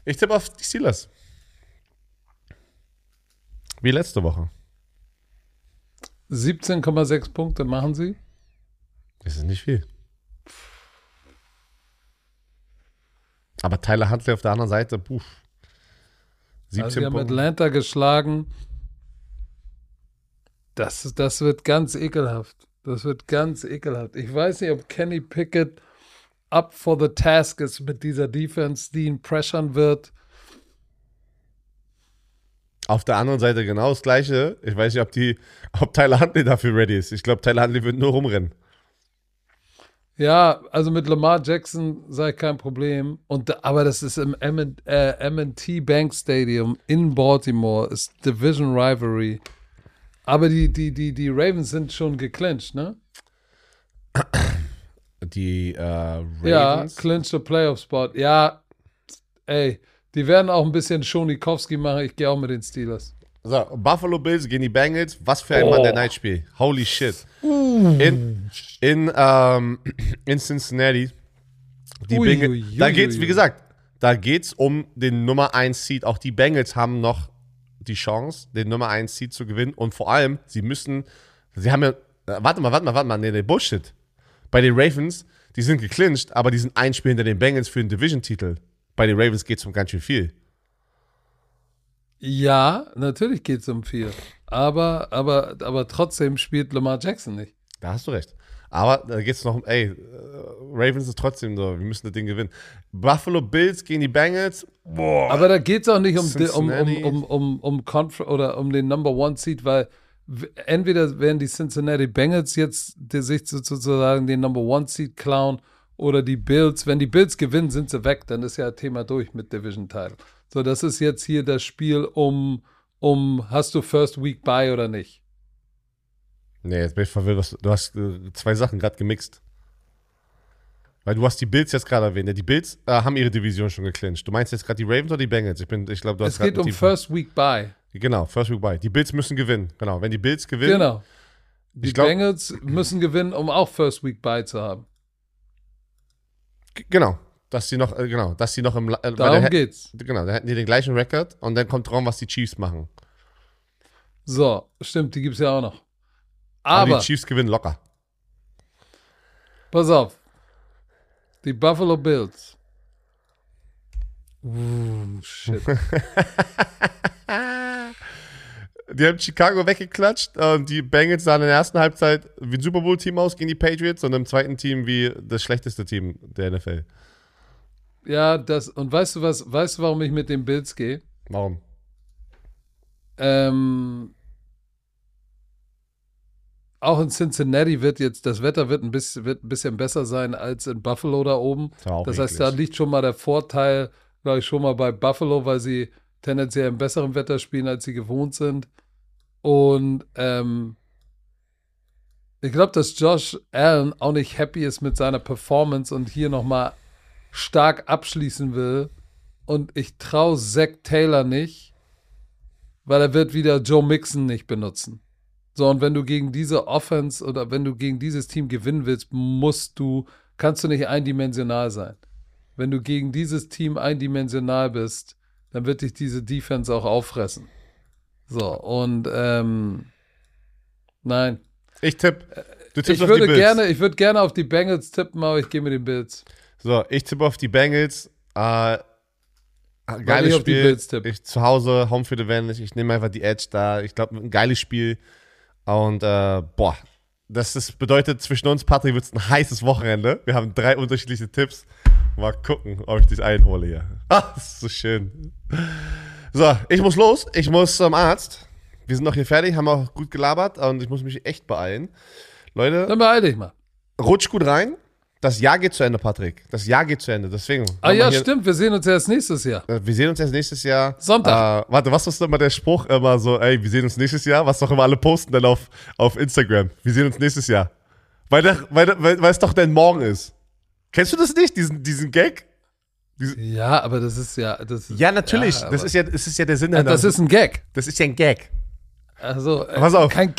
Ich tippe auf die Steelers. Wie letzte Woche. 17,6 Punkte machen sie. Das ist nicht viel. Aber Tyler Huntley auf der anderen Seite, puh. 17 also sie haben Atlanta geschlagen. Das, das wird ganz ekelhaft. Das wird ganz ekelhaft. Ich weiß nicht, ob Kenny Pickett up for the task ist mit dieser Defense, die ihn pressern wird. Auf der anderen Seite genau das Gleiche. Ich weiß nicht, ob, die, ob Tyler Huntley dafür ready ist. Ich glaube, Tyler Huntley wird nur rumrennen. Ja, also mit Lamar Jackson sei kein Problem. Und, aber das ist im M&T äh, Bank Stadium in Baltimore, ist Division Rivalry. Aber die, die, die, die Ravens sind schon geclinched, ne? Die äh, Ravens? Ja, clinched Playoff Spot. Ja, ey, die werden auch ein bisschen Schonikowski machen. Ich gehe auch mit den Steelers. So, Buffalo Bills gegen die Bengals. Was für ein oh. Mann der Night Spiel. Holy shit. Uh. In, in, ähm, in Cincinnati. Die ui, Bengals. Ui, da geht's, wie gesagt, da geht's um den Nummer 1 Seed. Auch die Bengals haben noch die Chance, den Nummer 1 Seed zu gewinnen. Und vor allem, sie müssen, sie haben ja, äh, warte mal, warte mal, warte mal, nee, nee, Bullshit. Bei den Ravens, die sind geclincht, aber die sind ein Spiel hinter den Bengals für den Division-Titel. Bei den Ravens geht es um ganz schön viel. Ja, natürlich geht es um viel. Aber, aber, aber trotzdem spielt Lamar Jackson nicht. Da hast du recht. Aber da geht es noch um, ey, äh, Ravens ist trotzdem so, wir müssen das Ding gewinnen. Buffalo Bills gegen die Bengals, boah. Aber da geht es auch nicht um, um, um, um, um, um, Conf oder um den Number One Seed, weil entweder werden die Cincinnati Bengals jetzt sich sozusagen den Number One Seed klauen oder die Bills. Wenn die Bills gewinnen, sind sie weg, dann ist ja Thema durch mit Division Title. So, das ist jetzt hier das Spiel um, um hast du First Week by oder nicht? Nee, jetzt bin ich verwirrt. Du hast äh, zwei Sachen gerade gemixt. Weil du hast die Bills jetzt gerade erwähnt. die Bills äh, haben ihre Division schon geclincht. Du meinst jetzt gerade die Ravens oder die Bengals? Ich, ich glaube, du hast Es geht um First Week by. Genau, First Week by. Die Bills müssen gewinnen. Genau, wenn die Bills gewinnen. Genau. Die glaub, Bengals müssen gewinnen, um auch First Week by zu haben. Genau, dass sie noch, äh, genau, dass sie noch im. Äh, Darum der, geht's. Genau, da hätten die den gleichen Rekord und dann kommt drauf, was die Chiefs machen. So, stimmt, die gibt's ja auch noch. Aber, Aber die Chiefs gewinnen locker. Pass auf. Die Buffalo Bills. Uh, shit. die haben Chicago weggeklatscht und die Bengals sahen in der ersten Halbzeit wie ein Super Bowl-Team aus gegen die Patriots und im zweiten Team wie das schlechteste Team der NFL. Ja, das, und weißt du was, weißt du, warum ich mit den Bills gehe? Warum? Ähm, auch in Cincinnati wird jetzt, das Wetter wird ein bisschen, wird ein bisschen besser sein als in Buffalo da oben. Das, das heißt, da liegt schon mal der Vorteil, glaube ich, schon mal bei Buffalo, weil sie tendenziell im besseren Wetter spielen, als sie gewohnt sind. Und ähm, ich glaube, dass Josh Allen auch nicht happy ist mit seiner Performance und hier nochmal stark abschließen will. Und ich traue Zach Taylor nicht, weil er wird wieder Joe Mixon nicht benutzen. So, und wenn du gegen diese Offense oder wenn du gegen dieses Team gewinnen willst, musst du, kannst du nicht eindimensional sein. Wenn du gegen dieses Team eindimensional bist, dann wird dich diese Defense auch auffressen. So, und ähm, nein. Ich tippe. Du tippst ich auf würde die Bills. gerne, ich würde gerne auf die Bengals tippen, aber ich gehe mit den Bills. So, ich tippe auf die Bengals. Äh, geiles Spiel. Ich zu Hause, Home Field Advantage. Ich nehme einfach die Edge da. Ich glaube, ein geiles Spiel. Und äh, boah, das ist, bedeutet zwischen uns, Patrick, wird es ein heißes Wochenende. Wir haben drei unterschiedliche Tipps. Mal gucken, ob ich das einhole hier. Ah, das ist so schön. So, ich muss los. Ich muss zum Arzt. Wir sind noch hier fertig, haben auch gut gelabert und ich muss mich echt beeilen. Leute. Dann beeil dich mal. Rutsch gut rein. das Jahr geht zu Ende, Patrick. Das Jahr geht zu Ende. Deswegen. Ah ja, stimmt, wir sehen uns erst nächstes Jahr. Wir sehen uns erst nächstes Jahr. Sonntag. Äh, warte, was ist immer der Spruch? Immer so, ey, wir sehen uns nächstes Jahr. Was doch immer alle posten dann auf, auf Instagram. Wir sehen uns nächstes Jahr. Weil, der, weil, weil, weil es doch denn morgen ist. Kennst du das nicht, diesen, diesen Gag? Ja, aber das ist ja. Das ist, Ja, natürlich. Ja, das, ist ja, das ist ja der Sinn Ah, das ist ein Gag. das ist ja ein Gag. Also, äh, Pass auf. kein.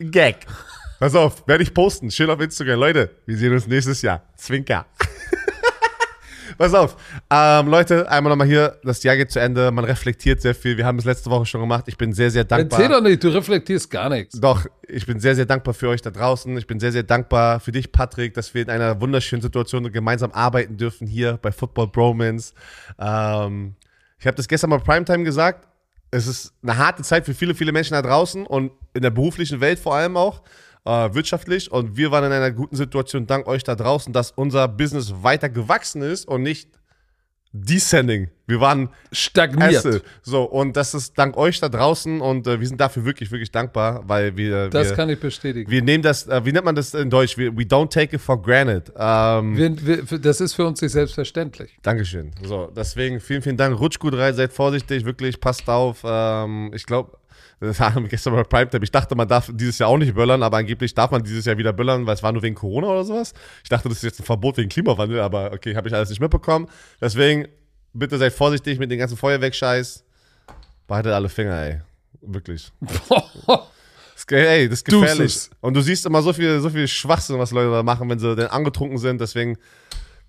Ein Gag. Pass auf, werde ich posten. Schön auf Instagram. Leute, wir sehen uns nächstes Jahr. Zwinker. Pass auf. Ähm, Leute, einmal nochmal hier. Das Jahr geht zu Ende. Man reflektiert sehr viel. Wir haben es letzte Woche schon gemacht. Ich bin sehr, sehr dankbar. Erzähl doch nicht, du reflektierst gar nichts. Doch, ich bin sehr, sehr dankbar für euch da draußen. Ich bin sehr, sehr dankbar für dich, Patrick, dass wir in einer wunderschönen Situation gemeinsam arbeiten dürfen hier bei Football Bromance. Ähm, ich habe das gestern mal Primetime gesagt. Es ist eine harte Zeit für viele, viele Menschen da draußen und in der beruflichen Welt vor allem auch, äh, wirtschaftlich. Und wir waren in einer guten Situation, dank euch da draußen, dass unser Business weiter gewachsen ist und nicht descending. Wir waren Stagniert. Esse. So, und das ist dank euch da draußen und äh, wir sind dafür wirklich, wirklich dankbar, weil wir. Das wir, kann ich bestätigen. wir nehmen das, äh, wie nennt man das in Deutsch? We, we don't take it for granted. Ähm, Wir, wir, das ist für uns nicht selbstverständlich. Dankeschön. So, deswegen vielen, vielen Dank. Rutscht gut rein, seid vorsichtig, wirklich, passt auf. Ähm, ich glaube, das haben wir gestern bei Primetime. Ich dachte, man darf dieses Jahr auch nicht böllern, aber angeblich darf man dieses Jahr wieder böllern, weil es war nur wegen Corona oder sowas. Ich dachte, das ist jetzt ein Verbot wegen Klimawandel, aber okay, habe ich alles nicht mitbekommen. Deswegen, bitte seid vorsichtig mit dem ganzen Feuerwerkscheiß. Behaltet alle Finger, ey. Wirklich. Ey, das ist gefährlich. Und du siehst immer so viel, so viel Schwachsinn, was Leute da machen, wenn sie denn angetrunken sind. Deswegen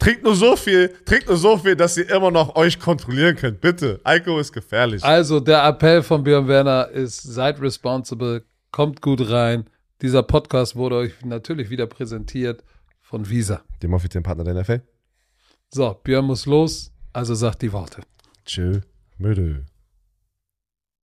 trinkt nur so viel, trinkt nur so viel, dass ihr immer noch euch kontrollieren könnt. Bitte. Alkohol ist gefährlich. Also, der Appell von Björn Werner ist: seid responsible, kommt gut rein. Dieser Podcast wurde euch natürlich wieder präsentiert von Visa. Dem offiziellen Partner der NFL. So, Björn muss los, also sagt die Worte. Tschö. Müde.